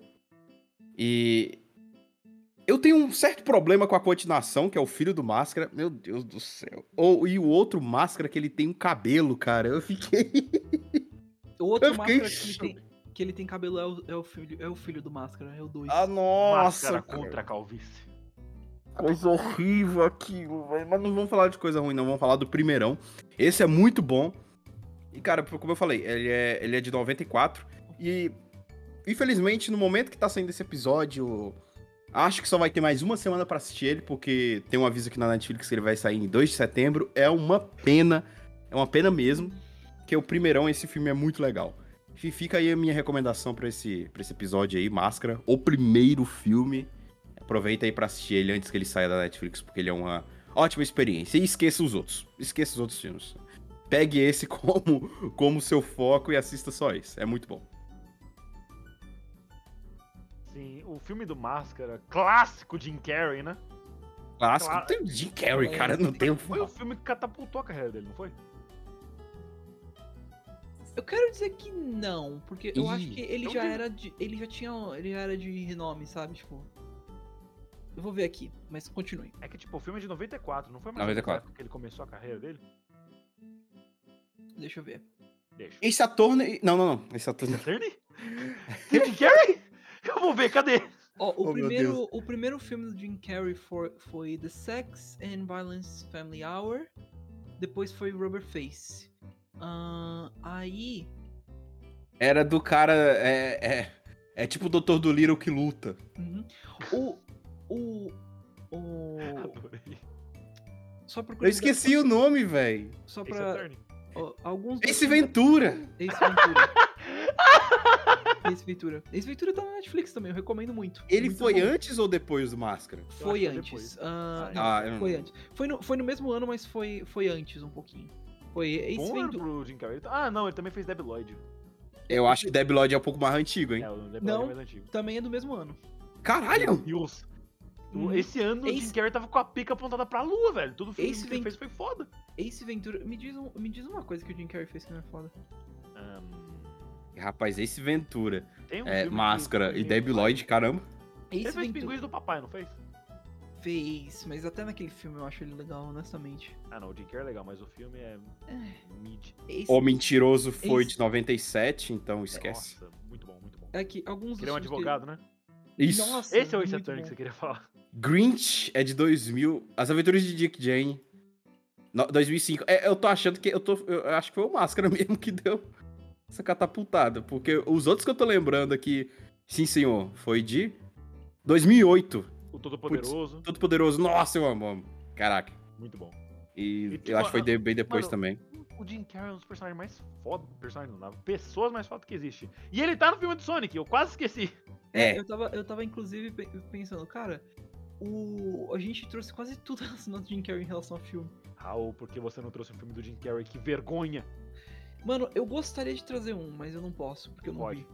E eu tenho um certo problema com a continuação, que é o filho do Máscara. Meu Deus do céu. Ou, e o outro Máscara, que ele tem um cabelo, cara. Eu fiquei. outro Eu fiquei máscara que ele, tem, que ele tem cabelo é o, é o filho, é o filho do máscara, é o 2. Ah, nossa! Máscara cara. contra a calvície. Coisa horrível aquilo, velho. Mas não vamos falar de coisa ruim, não. Vamos falar do primeirão. Esse é muito bom. E, cara, como eu falei, ele é, ele é de 94. E, infelizmente, no momento que tá saindo esse episódio, acho que só vai ter mais uma semana pra assistir ele, porque tem um aviso aqui na Netflix que ele vai sair em 2 de setembro. É uma pena, é uma pena mesmo, que o primeirão, esse filme é muito legal. Fica aí a minha recomendação pra esse, pra esse episódio aí, Máscara. O primeiro filme. Aproveita aí pra assistir ele antes que ele saia da Netflix, porque ele é uma ótima experiência. E esqueça os outros. Esqueça os outros filmes. Pegue esse como, como seu foco e assista só esse. É muito bom. Sim, o filme do Máscara, clássico Jim Carrey, né? Clássico. Claro. Tem Jim Carrey, cara. Não tem Foi o filme que catapultou a carreira dele, não foi? Eu quero dizer que não, porque eu acho que ele então já era de. Ele já tinha. Ele já era de renome, sabe? Tipo. Eu vou ver aqui, mas continue. É que, tipo, o filme é de 94, não foi mais 94. época que ele começou a carreira dele? Deixa eu ver. Deixa. Esse ator. ne- Não, não, não. Esse ator. Attorney? Jim Carrey? Eu vou ver, cadê? Ó, o, Oh, primeiro, o primeiro filme do Jim Carrey foi, foi The Sex and Violence Family Hour. Depois foi Rubber Face. Ahn, aí. Era do cara. É, é, é tipo o Doutor do Little que luta. uhum. O. O. O. Só por Eu esqueci o nome, velho. Só pra. Ace Ventura. Ace Ventura. Ace Ventura. Ace Ventura tá na Netflix também, eu recomendo muito. Ele Muito foi bom. antes ou depois do Máscara? Foi antes. depois. Ah, não, Ah, eu não- foi antes. Foi no, foi no mesmo ano, mas foi, foi antes um pouquinho. Foi Ace Bom ano Ventura. pro Jim Carrey. Ah, não, ele também fez Debi Lloyd. Eu acho que Debi Lloyd é um pouco mais antigo, hein? É, o Debi Não. Lloyd é mais antigo. Também é do mesmo ano. Caralho! Deus. Uhum. Esse ano o Jim Carrey tava com a pica apontada pra lua, velho. Tudo filme Ace que ele fez foi foda. Ace Ventura. Me diz, um- me diz uma coisa que o Jim Carrey fez que não é foda. Ahn, Rapaz, Ace Ventura. tem um É, Máscara e Debi Lloyd, caramba. Ace Ele fez Ventura Pinguins do Papai, não fez? fez, mas até naquele filme eu acho ele legal, honestamente. Ah, não, o Jim Carrey é legal, mas o filme é mid. Ace, O Mentiroso foi Ace- de 97, então esquece. Nossa, muito bom, muito bom. É que alguns Ele é um filmes que- advogado, né? Isso. Nossa, Esse é o Ace Attorney que você queria falar. Grinch é de 2000. As Aventuras de Dick Jane. No- 2005. É, eu tô achando que. Eu, tô, eu acho que foi o Máscara mesmo que deu essa catapultada. Porque os outros que eu tô lembrando aqui. Sim, senhor. Foi de 2008. O Todo Poderoso, Todo Poderoso. Nossa, eu amo. amo. Caraca. muito bom. E, E, tipo, eu acho que foi bem depois mano, também. O Jim Carrey é um dos personagens mais foda. Personagens não. Pessoas mais fodas que existe. E ele tá no filme do Sonic, eu quase esqueci. É. Eu tava, eu tava inclusive pe- pensando, cara, o, a gente trouxe quase tudo relacionado ao Jim Carrey em relação ao filme. Raul, por que você não trouxe o filme do Jim Carrey? Que vergonha. Mano, eu gostaria de trazer um, mas eu não posso, porque eu não Pode. vi.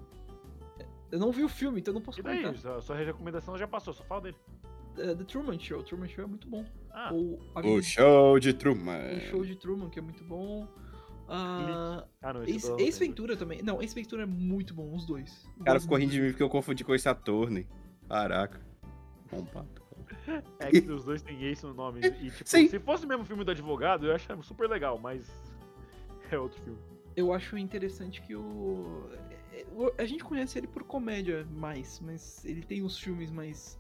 Eu não vi o filme, então eu não posso E daí? comentar. Sua, sua recomendação já passou, só fala dele. É, The Truman Show, o Truman Show é muito bom. Ah, Ou O show de Truman. o show de Truman, que é muito bom. Ah, ah não, Ace, Ventura também. Não, Ace Ventura é muito bom, os dois. O cara ficou rindo de mim porque eu confundi com esse ator, né? Caraca. Bom papo. É que os dois têm Ace no nome. E, tipo, Sim. se fosse o mesmo filme do advogado, eu achava super legal, mas. É outro filme. Eu acho interessante que o... é, o- A gente conhece ele por comédia mais, mas ele tem os filmes mais...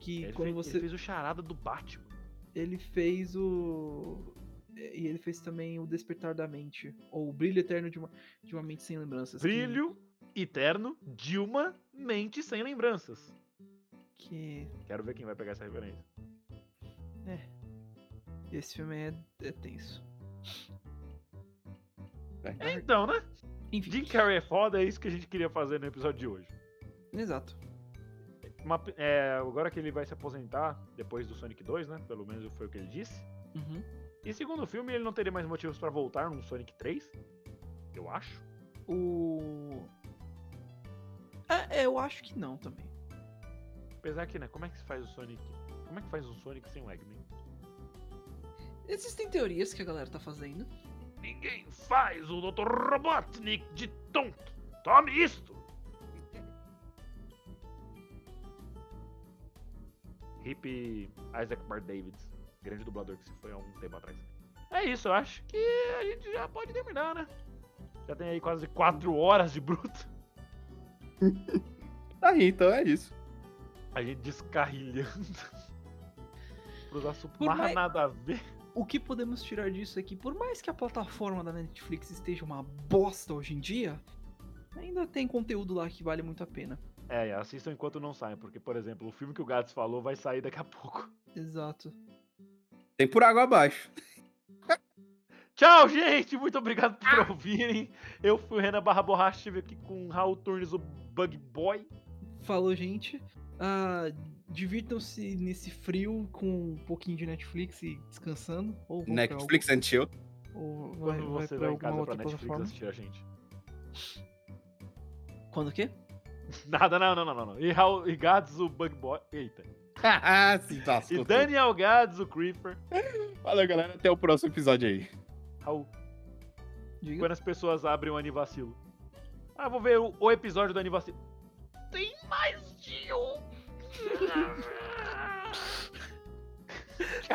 Que Ele, quando fez, você... ele fez o charada do Batman. Ele fez o. E ele fez também o Despertar da Mente. Ou o Brilho Eterno de uma, de uma Mente Sem Lembranças. que- Brilho eterno de uma mente sem lembranças. Que. Quero ver quem vai pegar essa referência. Esse filme é, é tenso. É, então, né? Enfim, Jim Carrey é foda, é isso que a gente queria fazer no episódio de hoje. exato. Uma- é, agora que ele vai se aposentar, depois do Sonic 2, né? Pelo menos foi o que ele disse. Uhum. E segundo o filme, ele não teria mais motivos pra voltar num Sonic 3. Eu acho. O. É, é, eu acho que não também. Apesar que, né? Como é que se faz o Sonic? Como é que faz um Sonic sem o Eggman? Existem teorias que a galera tá fazendo. Ninguém faz o Dr. Robotnik de tonto. Tome isto! Hip Isaac Bart Davids, grande dublador que se foi há um tempo atrás. É isso, eu acho que a gente já pode terminar, né? Já tem aí quase 4 horas de bruto. Aí, então é isso. A gente descarrilhando. Pros assuntos mais- nada a ver. O que podemos tirar disso é que, por mais que a plataforma da Netflix esteja uma bosta hoje em dia, ainda tem conteúdo lá que vale muito a pena. É, assistam enquanto não saem, porque, por exemplo, o filme que o Gats falou vai sair daqui a pouco. Exato. Tem por água abaixo. Tchau, gente! Muito obrigado por ouvirem. Eu fui o Renan Barra Borracha, estive aqui com o Raul Turnes, o Bug Boy. Falou, gente. Ah, Divirtam-se nesse frio com um pouquinho de Netflix e descansando. Ou Netflix and chill. algum- ou vai, Quando vai você vai em casa alguma pra outra Netflix plataforma. assistir a gente. Quando o quê? Nada, não, não, não, não. E, Raul, e Gads, o Bug Boy. Eita. Ah, se lascou E. Daniel Gads, o Creeper. Valeu, galera. Até o próximo episódio aí. Raul, Diga. quando as pessoas abrem o Anivacilo. Ah, vou ver o, o episódio do Anivacilo. Tem mais de um.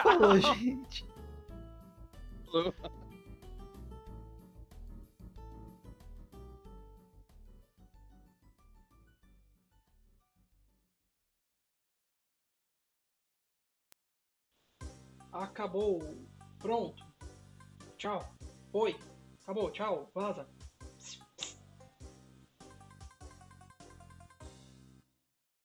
Falou, gente. Acabou. Pronto. Tchau. Oi. Acabou. Tchau. Vaza.